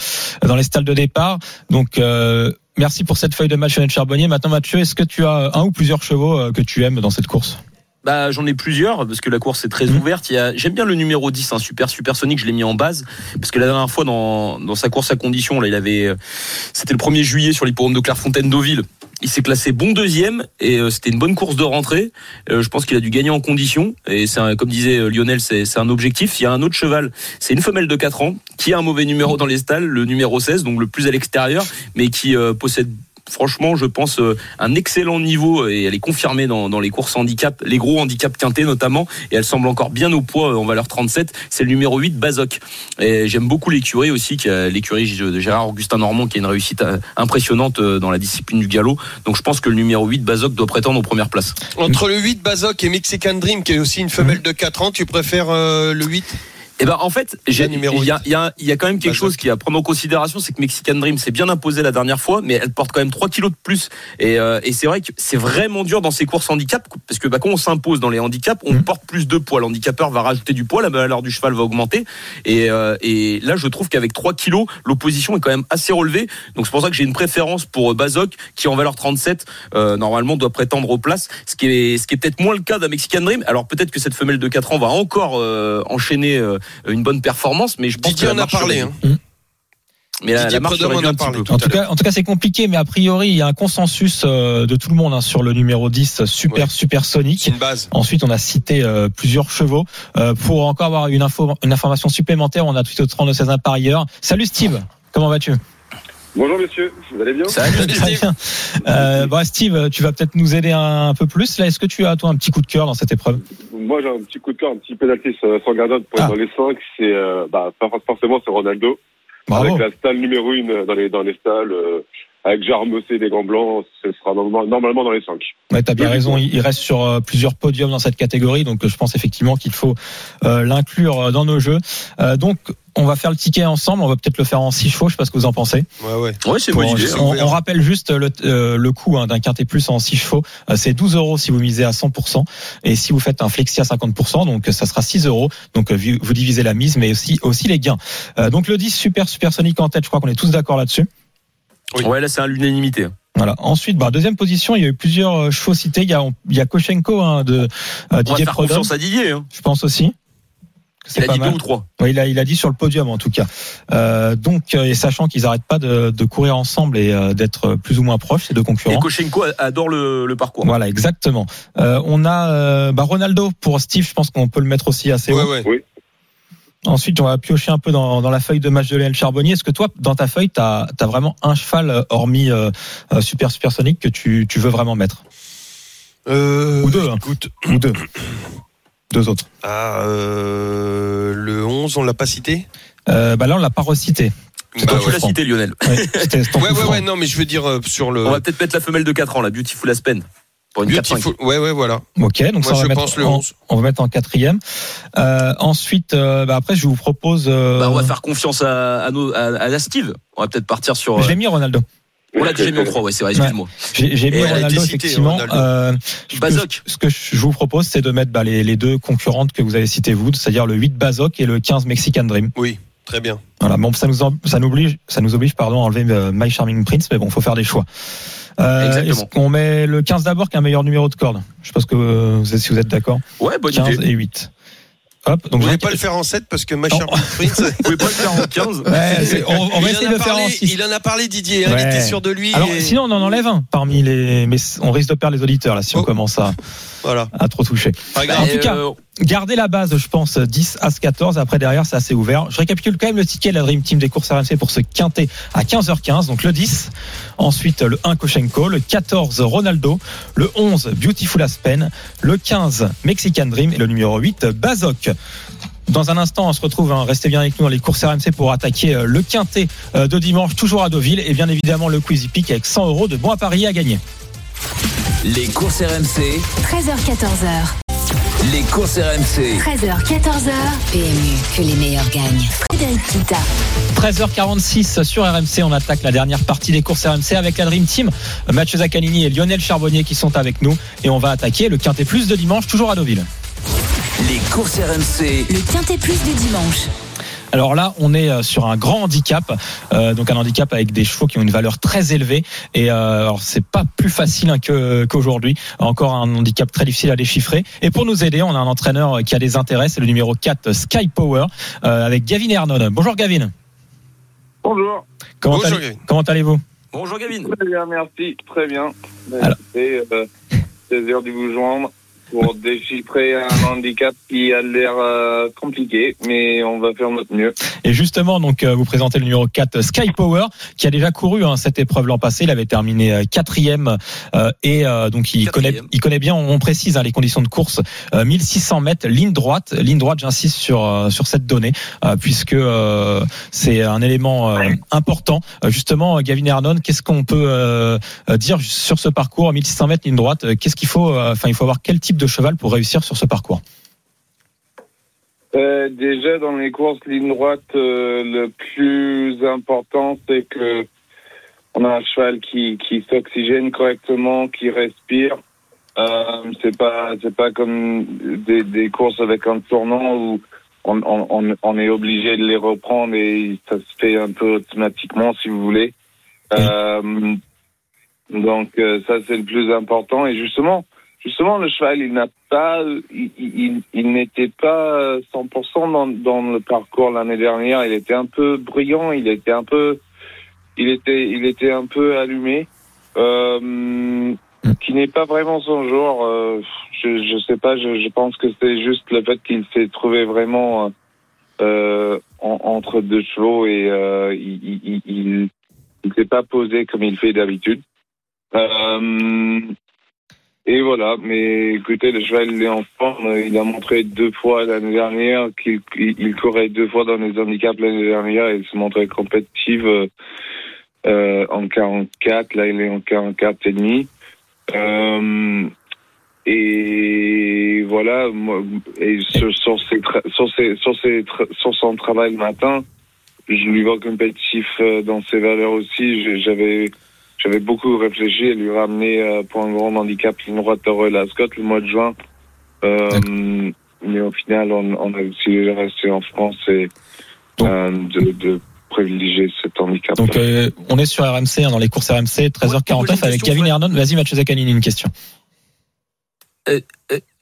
dans les stalles de départ. Donc, euh, merci pour cette feuille de match, Charbonnier. Maintenant, Mathieu, est-ce que tu as un ou plusieurs chevaux euh, que tu aimes dans cette course? Bah, j'en ai plusieurs parce que la course est très Mhm. ouverte. Il y a, j'aime bien le numéro 10, un super supersonique. Je l'ai mis en base parce que la dernière fois dans, dans sa course à condition, là, il avait, euh, c'était le 1er juillet sur l'hippodrome de Clairefontaine Deauville. Il s'est classé bon deuxième et euh, c'était une bonne course de rentrée. Euh, je pense qu'il a dû gagner en condition et c'est un- comme disait Lionel, c'est, c'est un objectif. Il y a un autre cheval, c'est une femelle de 4 ans qui a un mauvais numéro dans les stalles, le numéro 16, donc le plus à l'extérieur, mais qui possède franchement, je pense, euh, un excellent niveau et elle est confirmée dans, dans les courses handicap, les gros handicaps quintés notamment, et elle semble encore bien au poids euh, en valeur 37. C'est le numéro 8, Bazoc. J'aime beaucoup l'écurie aussi, l'écurie de Gérard Augustin Normand, qui a une réussite euh, impressionnante euh, dans la discipline du galop. Donc je pense que le numéro 8, Bazoc, doit prétendre aux premières places. Entre le 8 Bazoc et Mexican Dream, qui est aussi une femelle de 4 ans, tu préfères euh, le 8 Eh ben en fait, il y a, y, a, il y a quand même quelque chose qui à prendre en considération, c'est que Mexican Dream s'est bien imposé la dernière fois, mais elle porte quand même 3 kilos de plus. Et, euh, et c'est vrai que c'est vraiment dur dans ces courses handicap, parce que bah, quand on s'impose dans les handicaps, on Mhm. porte plus de poids. L'handicapeur va rajouter du poids, la valeur du cheval va augmenter. Et, euh, et là, je trouve qu'avec 3 kilos, l'opposition est quand même assez relevée. Donc c'est pour ça que j'ai une préférence pour euh, Bazoc, qui en valeur 37, euh, normalement doit prétendre aux places, ce qui est, ce qui est peut-être moins le cas d'un Mexican Dream. Alors peut-être que cette femelle de 4 ans va encore euh, enchaîner euh, une bonne performance, mais je pense Didier que la en a parlé. hein. Mais la, marche en a parlé peu. tout En tout cas, en tout cas, c'est compliqué, mais a priori, il y a un consensus euh, de tout le monde hein, sur le numéro 10, super Ouais. super C'est sonic. une base. Ensuite, on a cité euh, plusieurs chevaux. Euh, pour encore avoir une info, une information supplémentaire, on a tweeté au 32 16 un parieur. Salut Steve, comment vas-tu? Bonjour messieurs, vous allez bien Salut, Steve. bien. Euh, bah, Steve, tu vas peut-être nous aider un, un peu plus. Là, est-ce que tu as toi un petit coup de cœur dans cette épreuve Moi j'ai un petit coup de cœur, un petit pénalty sans sans Gardot pour Ah. être dans les 5, c'est euh, bah, pas forcément c'est Ronaldo. Bravo. Avec la stalle numéro 1 dans les, dans les stalles, euh, avec Jarmosé des gants blancs, ce sera normalement, dans les 5. Ouais, t'as bien Oui, raison. Il reste sur euh, plusieurs podiums dans cette catégorie, donc euh, je pense effectivement qu'il faut euh, l'inclure dans nos jeux. Euh, donc, on va faire le ticket ensemble. On va peut-être le faire en six chevaux. Je sais pas ce que vous en pensez. Ouais, ouais. Ouais, c'est bonne idée. on, on rappelle juste le, euh, le coût hein, d'un quintet plus en 6 chevaux. Euh, c'est 12 euros si vous misez à 100%. Et si vous faites un flexi à 50%, donc ça sera 6 euros. Donc euh, vous vous divisez la mise, mais aussi, aussi les gains. Euh, donc le 10 super supersonique en tête, je crois qu'on est tous d'accord là-dessus. Oui. Ouais, là c'est à l'unanimité. Voilà. Ensuite, bah, deuxième position, il y a eu plusieurs euh, chevaux cités. Il y a, il y a Koshenko hein, de euh, On va Didier faire Prudhomme, confiance à Didier. hein. je pense aussi. Il a dit mal. deux ou trois. Oui, il a, il a dit sur le podium en tout cas. Euh, donc, euh, et sachant qu'ils n'arrêtent pas de, de courir ensemble et euh, d'être plus ou moins proches, ces deux Et concurrents. Koshenko adore le, le parcours. Voilà, exactement. Euh, on a euh, bah, Ronaldo pour Steve, je pense qu'on peut le mettre aussi assez Ouais, haut. ouais. Ensuite, on va piocher un peu dans, dans la feuille de match de Léon Charbonnier. Est-ce que toi, dans ta feuille, tu as, vraiment un cheval, euh, hormis euh, euh, Super Supersonic, que tu, tu veux vraiment mettre? Euh, Ou deux, hein. Écoute, Ou deux Deux autres. ah, euh, le 11, on l'a pas cité? Euh, bah là, on l'a pas recité. Bah Tu l'as cité, Lionel. Ouais, Ouais, ouais, ouais, non, mais je veux dire euh, sur le. On va peut-être mettre la femelle de 4 ans, la Beautiful Aspen. Pour une 4 Beautiful- Ouais, ouais, voilà. Ok, donc Moi, ça on va je mettre pense le en- 11. On va mettre en quatrième. Euh, ensuite, euh, bah après, je vous propose. euh, Bah, on va faire confiance à, à, nos, à, à la Steve. On va peut-être partir sur. Je l'ai mis Ronaldo. On l'a déjà mis en 3, ouais, c'est vrai, excuse-moi. J'ai j'ai mis Ronaldo été citée, effectivement. Ronaldo. Euh, ce que- Bazoc. Ce que je vous propose, c'est de mettre bah, les, les deux concurrentes que vous avez citées vous, c'est-à-dire le 8 Bazoc et le 15 Mexican Dream. Oui, très bien. Voilà, bon, ça nous en- ça nous oblige, ça nous oblige pardon, à enlever euh, My Charming Prince, mais bon, faut faire des choix. Euh, Exactement. Qu'on met le 15 d'abord qui est un meilleur numéro de corde Je sais pas ce que vous êtes, si vous êtes d'accord. Ouais, bonne 15 idée. et 8. Hop, Vous donc voulez je- pas le faire en 7 parce que ma chère Prince. Vous pouvez pas le faire en 15 Ouais, on, on va essayer a de le faire en parlé, 6. il en a parlé Didier, hein, Ouais. il était sûr de lui. Alors, et- sinon, on en enlève un parmi les. Mais on risque de perdre les auditeurs là si on Oh. commence à, Voilà, à trop toucher. pas grave. En tout cas, euh, Gardez la base, je pense, 10 As 14. Après, derrière, c'est assez ouvert. Je récapitule quand même le ticket de la Dream Team des courses RMC pour se quinter à 15h15. Donc le 10. Ensuite, le 1 Koshenko. Le 14 Ronaldo. Le 11 Beautiful Aspen. Le 15 Mexican Dream. Et le numéro 8 Bazoc. Dans un instant, on se retrouve, hein, restez bien avec nous dans les courses RMC pour attaquer euh, le quintet euh, de dimanche, toujours à Deauville, et bien évidemment le Quizy Peak avec 100 euros de bons à parier à gagner. Les courses RMC, 13h14h. Les courses RMC. 13h14h. PMU, que les meilleurs gagnent. Frédéric Kita. 13h46 sur RMC, on attaque la dernière partie des courses RMC avec la Dream Team, Mathieu Zaccanini et Lionel Charbonnier qui sont avec nous et on va attaquer le Quintet Plus de dimanche toujours à Deauville. Les courses RMC. Le quintet plus du dimanche. Alors là, on est euh, sur un grand handicap, euh, donc un handicap avec des chevaux qui ont une valeur très élevée. Et euh, alors c'est pas plus facile hein, que qu'aujourd'hui. Encore un handicap très difficile à déchiffrer. Et pour nous aider, on a un entraîneur qui a des intérêts, c'est le numéro 4 Sky Power euh, avec Gavin Hernon. Bonjour Gavin. Bonjour. Comment, Bonjour, allez- Gavin. comment allez-vous? Bonjour Gavin. Très bien, merci. Très bien. Alors. C'est euh, plaisir de vous joindre pour déchiffrer un handicap qui a l'air euh, compliqué, mais on va faire notre mieux. Et justement, donc, euh, vous présentez le numéro 4, Sky Power, qui a déjà couru hein, cette épreuve l'an passé. Il avait terminé euh, quatrième euh, et euh, donc il Quatrième. connaît, il connaît bien. On précise hein, les conditions de course. Euh, 1600 mètres, ligne droite, ligne droite. J'insiste sur sur cette donnée euh, puisque euh, c'est un élément euh, important. Justement, Gavin Hernon, qu'est-ce qu'on peut dire sur ce parcours? 1600 mètres, ligne droite Qu'est-ce qu'il faut euh, Enfin, il faut avoir quel type de cheval pour réussir sur ce parcours Euh, déjà, dans les courses ligne droite, euh, le plus important, c'est que on a un cheval qui, qui s'oxygène correctement, qui respire. Euh, c'est pas c'est pas comme des, des courses avec un tournant où on, on, on- on est obligé de les reprendre et ça se fait un peu automatiquement si vous voulez. Euh, donc ça c'est le plus important et justement justement le cheval il n'a pas il, il, il n'était pas 100% dans, dans le parcours l'année dernière. Il était un peu brillant il était un peu il était il était un peu allumé. Euh, qui n'est pas vraiment son genre euh, je je sais pas je, je pense que c'est juste le fait qu'il s'est trouvé vraiment euh, en- entre deux chevaux et euh, il, il, il, il s'est pas posé comme il fait d'habitude. Euh, et voilà, mais écoutez, le cheval il est en forme. Il a montré deux fois l'année dernière qu'il il, courait deux fois dans les handicaps l'année dernière il se montrait compétitif euh, euh, en 44. Là, il est en 44 et demi. Euh, et voilà, et sur, sur, sur, ses, sur, ses sur son travail le matin, je lui vois compétitif euh, dans ses valeurs aussi. J'avais j'avais beaucoup réfléchi à lui ramener euh, pour un grand handicap ligne droite Royal Ascot le mois de juin. Euh, mais au final, on, on a décidé de rester en France et Donc- euh, de, de privilégier cet handicap. Donc, euh, on est sur RMC, hein, dans les courses RMC, 13h49 Ouais, avec Gavin. Hernon. Vas-y, Mathieu Zaccanini, une question.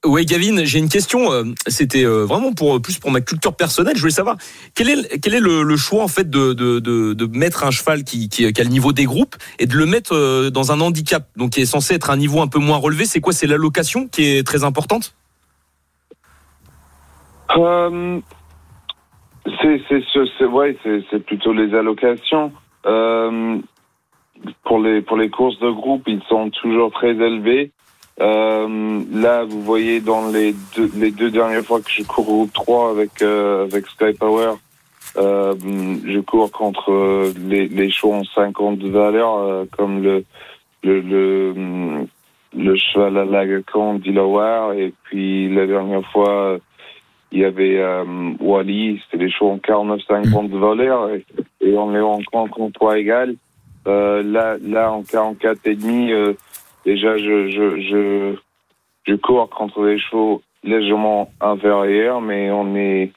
Ouais, Gavin, j'ai une question. euh, C'était euh, vraiment pour plus pour ma culture personnelle. Je voulais savoir quel est quel est le, le choix en fait de, de, de, de mettre un cheval qui, qui, qui a le niveau des groupes et de le mettre euh, dans un handicap, donc qui est censé être un niveau un peu moins relevé. C'est quoi? C'est l'allocation qui est très importante? Euh, c'est c'est ouais c'est plutôt les allocations euh, pour les pour les courses de groupe ils sont toujours très élevés euh, là vous voyez dans les deux les deux dernières fois que je cours au groupe 3 avec euh, avec Sky Power euh, je cours contre euh, les les chevaux en 50 de valeur euh, comme le le le le cheval à l'Agacan d'Ilawar et puis la dernière fois il y avait euh, Wally, c'était des chevaux en 49-50 de valeur et, et on est encore en poids égal. Là, là, en 44 et demi, déjà, je, je, je, je cours contre des chevaux légèrement inférieurs, mais on est,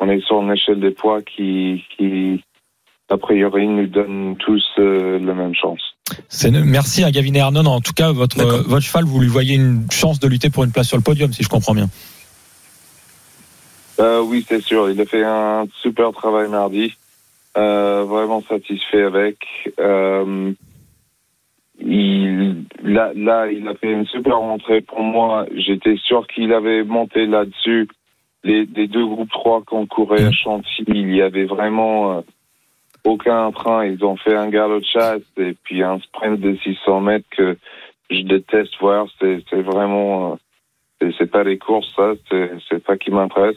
on est sur une échelle des poids qui, qui, a priori, nous donne tous euh, la même chance. C'est- Merci à Gavin et Arnon. En tout cas, votre, euh, votre cheval, vous lui voyez une chance de lutter pour une place sur le podium, si je comprends bien. Euh, oui, c'est sûr. Il a fait un super travail mardi. Euh, vraiment satisfait avec. Il, là, là, il a fait une super rentrée pour moi. J'étais sûr qu'il avait monté là-dessus. Les, les deux groupes 3 qu'on courait à Chantilly, il y avait vraiment euh, aucun train. Ils ont fait un galop de chasse et puis un sprint de 600 mètres que je déteste voir. C'est vraiment... euh, c'est- pas les courses, ça. C'est c'est pas qui m'intéresse.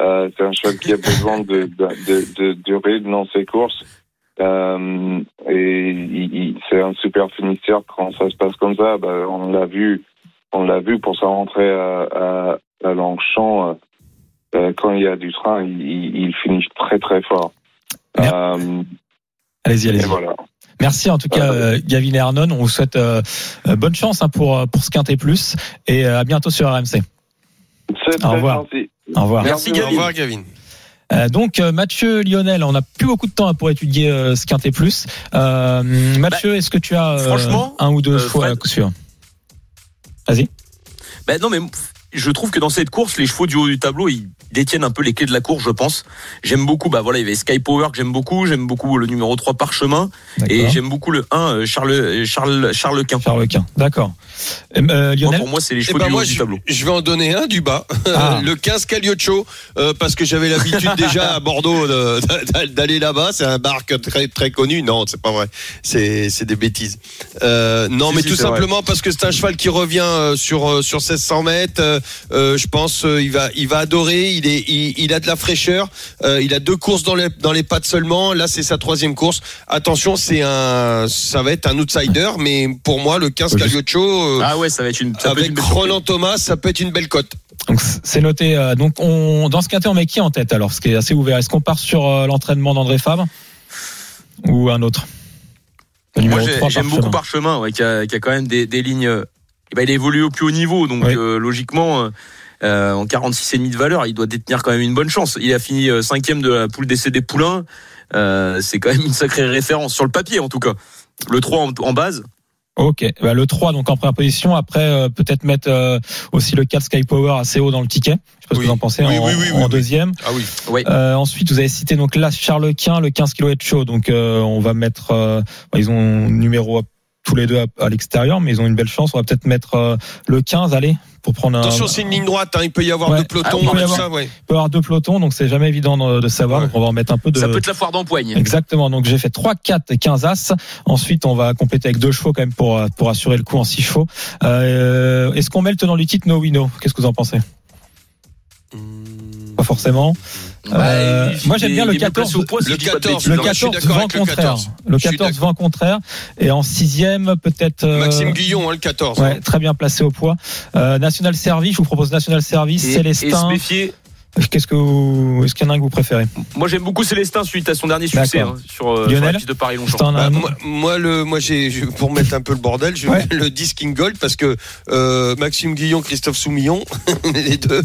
Euh, c'est un cheval qui a besoin de, de, de, de, de rythme dans ses courses. Euh, et c'est un super finisseur quand ça se passe comme ça. Bah, on l'a vu, on l'a vu pour sa rentrée à, à, à Longchamp. euh, euh, quand il y a du train, il, finit très très fort. Euh, Allez-y, allez-y. voilà. Merci en tout cas, euh, Gavin et Arnon. On vous souhaite bonne chance hein, pour, pour ce Quintet Plus et euh, à bientôt sur RMC. C'est Au très revoir. gentil. Au revoir. Merci, Au Gavin. revoir, Gavin. Euh, donc euh, Mathieu Lionel, on n'a plus beaucoup de temps hein, pour étudier euh, ce Quintet Plus. Euh, Mathieu, est-ce que tu as euh, franchement, un ou deux choix à coup sûr Vas-y. Ben non, mais je trouve que dans cette course, les chevaux du haut du tableau, ils détiennent un peu les clés de la course, je pense. J'aime beaucoup, bah voilà, il y avait Sky Power que j'aime beaucoup, j'aime beaucoup le numéro 3 Parchemin, et j'aime beaucoup le 1 euh, Charles Charles Charles Quint. Charles Quint. D'accord. Euh, Moi, pour moi, c'est les Eh chevaux ben du haut moi, du je, tableau. je vais en donner un du bas, Ah. le 15 Caglioccio, euh, parce que j'avais l'habitude déjà à Bordeaux de- d'aller là-bas. C'est un bar très très connu. Non, c'est pas vrai. C'est c'est des bêtises. Euh, non, Si, mais si, tout vrai. simplement parce que c'est un cheval qui revient euh, sur euh, sur 1600 mètres. Euh, je pense euh, il va il va adorer. Il est il, il a de la fraîcheur. Euh, il a deux courses dans les dans les pattes seulement. Là, c'est sa troisième course. Attention, c'est un ça va être un outsider, mais pour moi, le 15 Faut juste- Caglioccio. euh, Ah ouais, ça va être une. Ça peut être avec une Roland Thomas, ça peut être une belle cote. Donc c'est noté. euh, Donc on dans ce quintet on met qui en tête alors, ce qui est assez ouvert? Est-ce qu'on part sur euh, l'entraînement d'André Fabre ou un autre? Moi, numéro j'ai- 3, j'aime beaucoup Parchemin, ouais, qui, a, qui a quand même des, des lignes. Eh ben, il a évolué au plus haut niveau, donc Oui. euh, logiquement, euh, euh, en 46,5 de valeur, il doit détenir quand même une bonne chance. Il a fini euh, cinquième de la poule d'essai des poulains. Euh, c'est quand même une sacrée référence sur le papier, en tout cas. Le 3 en, en base. Ok, bah, le 3 donc en première position. Après euh, peut-être mettre euh, aussi le 4 Sky Power assez haut dans le ticket. Je sais pas ce Oui. que vous en pensez Oui, en, oui, oui, en deuxième. Ah oui. Oui. Euh, ensuite, vous avez cité donc là Charles Quint, le 15 km chaud. Donc euh, on va mettre, euh, bah, ils ont numéro tous les deux à, à l'extérieur, mais ils ont une belle chance. On va peut-être mettre euh, le 15, allez, pour prendre un. Attention, c'est une ligne droite. hein, il peut y avoir Ouais. deux pelotons, Ah, il peut y tout avoir- ça, ouais. Il peut y avoir deux pelotons, donc c'est jamais évident de, de savoir. Ouais. Donc on va en mettre un peu de. Ça peut être la foire d'empoigne. Exactement. Donc j'ai fait 3, 4, 15 as. Ensuite, on va compléter avec deux chevaux quand même pour, pour assurer le coup en 6 chevaux. Euh, Est-ce qu'on met le tenant du titre No Wino Qu'est-ce que vous en pensez? Pas forcément. Euh, moi, j'aime bien le 14. Au poids, si le je dis pas de 14, bêtises, Le Non, mais je suis 14 d'accord vent avec le contraire. 14. Le Je suis 14 vent contraire. Et en sixième, peut-être. euh, Maxime Guillon, hein, le 14. hein. Très bien placé au poids. Euh, National Service, je vous propose National Service, Et, et se Célestin. méfier. Qu'est-ce que vous, est-ce qu'il y en a un que vous préférez Moi, j'aime beaucoup Célestin suite à son dernier succès hein, sur, euh, sur la piste de Paris-Longchamp. C'est un- Bah, moi, moi, le, moi, j'ai, pour mettre un peu le bordel, je Ouais. mets le Disking Gold parce que euh, Maxime Guillon, Christophe Soumillon, les deux.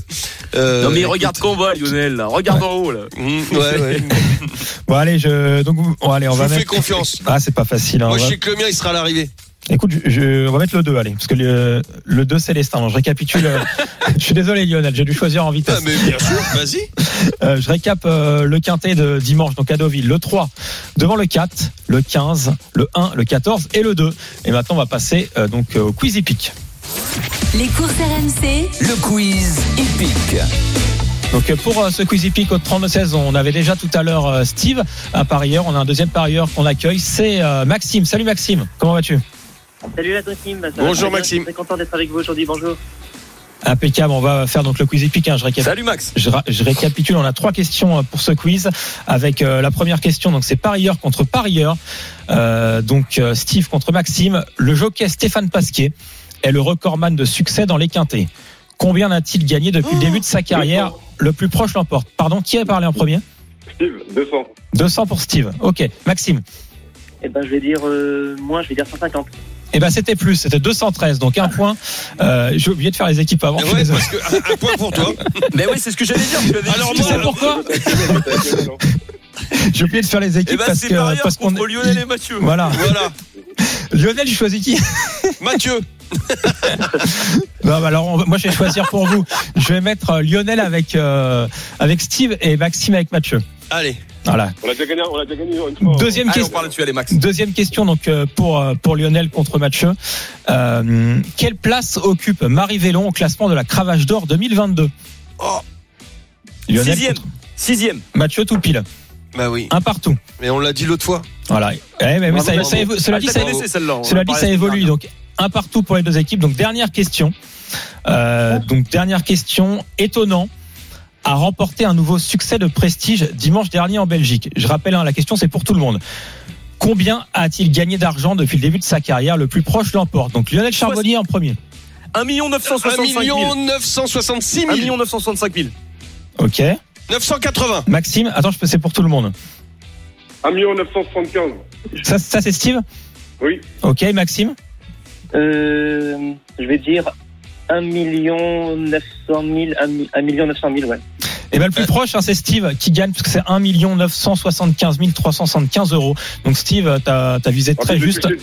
euh, Non, mais regarde qu'en bas, Lionel. là. Regarde en haut. Là. Mm, ouais, ouais. Bon, allez, je, donc, vous- bon, allez, on Je va vous fais mettre. confiance. Ah, c'est pas facile. hein, Moi, je va- sais que le mien, il sera à l'arrivée. Écoute, je, je- on va mettre le 2, allez, parce que le, le 2 Célestin. Non, je récapitule. euh, je suis désolé Lionel, j'ai dû choisir en vitesse. Ah, mais bien sûr, vas-y. Euh, je récap euh, le quintet de dimanche donc à Deauville. Le 3 devant le 4, le 15, le 1, le 14 et le 2. Et maintenant on va passer euh, donc euh, au quiz hippique. Les courses RMC, Le quiz hippique. Donc euh, pour ce quiz hippique au 32-16, on avait déjà tout à l'heure euh, Steve, un parieur. On a un deuxième parieur qu'on accueille, c'est euh, Maxime. Salut Maxime, comment vas-tu? Salut la team. Ça Bonjour. Maxime. Très content d'être avec vous aujourd'hui. Bonjour. Impeccable, on va faire donc le quiz hippique. hein, je récap- Salut Max. Je, récapitule, on a trois questions euh, pour ce quiz. Avec euh, la première question, donc c'est parieur contre parieur. Euh, donc euh, Steve contre Maxime. Le jockey Stéphane Pasquier est le recordman de succès dans les quintés. Combien n'a-t-il gagné depuis le début de sa carrière Le plus proche l'emporte? Pardon, qui a parlé en premier? Steve, 200. 200 pour Steve. Ok, Maxime. Eh ben, je vais dire euh, moins, je vais dire 150. Eh ben c'était plus, c'était 213, donc un point. Euh, J'ai oublié de faire les équipes avant. je suis Ouais, désolé. parce que un, un point pour toi. Mais oui, c'est ce que j'allais dire. je Alors dit. Tu sais pourquoi J'ai oublié de faire les Eh équipes ben parce c'est que parce qu'on contre Lionel et Mathieu. voilà. Voilà. Lionel, tu choisis qui? Mathieu. Non, bah alors on- moi je vais choisir pour vous. Je vais mettre euh, Lionel avec euh, avec Steve et Maxime avec Mathieu. Allez. Voilà. On a déjà gagné, on a déjà gagné une fois. Deuxième Allez, question. parle dessus, allez Max. Deuxième question donc euh, pour euh, pour Lionel contre Mathieu. Euh, quelle place occupe Marie Vélon au classement de la Cravache d'Or 2022 Oh. Lionel Sixième. contre Sixième. Mathieu tout pile. Bah oui. Un partout. Mais on l'a dit l'autre fois. Voilà. Eh, mais, mais Bravo, ça, bravo. ça évo- cela dit, ça, celle-là. cela dit, ça évolue. Donc un partout pour les deux équipes. Donc dernière question. Euh, donc dernière question. Étonnant a remporté un nouveau succès de prestige dimanche dernier en Belgique. Je rappelle, hein, la question c'est pour tout le monde. Combien a-t-il gagné d'argent depuis le début de sa carrière? Le plus proche l'emporte. Donc Lionel Charbonnier en premier. 1 1 965 000. 966 1 000. 965 000. Ok. 980. Maxime, attends, c'est pour tout le monde. 1 975. Ça, ça c'est Steve? Oui. Ok, Maxime? Euh, je vais dire 1 million 900 000, 1 million 900 000, ouais. Et ben le plus proche, hein, c'est Steve qui gagne parce que c'est 1 975 375 euros. Donc Steve, t'as as visé très juste.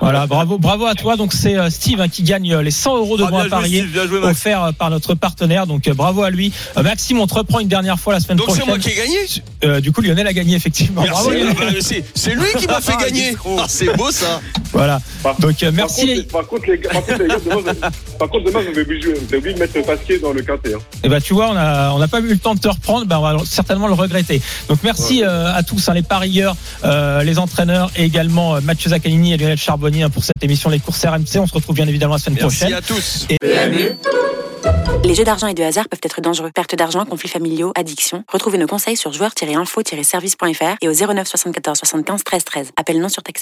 Voilà, bravo, bravo à toi. Donc c'est euh, Steve hein, qui gagne euh, les 100 euros de Ah, bien à parier bien offerts euh, par notre partenaire. Donc bravo à lui. Maxime, on te reprend une dernière fois la semaine Donc c'est prochaine. moi qui ai gagné? Euh, du coup, Lionel a gagné effectivement. Merci. Bravo, Lionel. Ah bah, c'est- C'est lui qui m'a fait Ah, gagner. escroc. Ah, C'est beau ça. Voilà. Par- Donc euh, Par merci. contre, les- par contre, les gars, par contre, les gars, demain, vous- par contre, demain, vous avez oublié, de mettre le pasquier dans le quintet. Hein. Et ben tu vois, on a on n'a pas eu le temps de te reprendre. Ben on va certainement le regretter. Donc merci euh, à tous, hein, les parieurs, euh, les entraîneurs et également euh, Mathieu Zaccanini et Lionel Charbonnier hein, pour cette émission Les courses RMC. On se retrouve bien évidemment la semaine Merci prochaine. à tous. Les jeux d'argent et de hasard peuvent être dangereux. Perte d'argent, conflits familiaux, addiction. Retrouvez nos conseils sur joueurs-info-service.fr et au 09 74 75 13 13. Appel non surtaxé.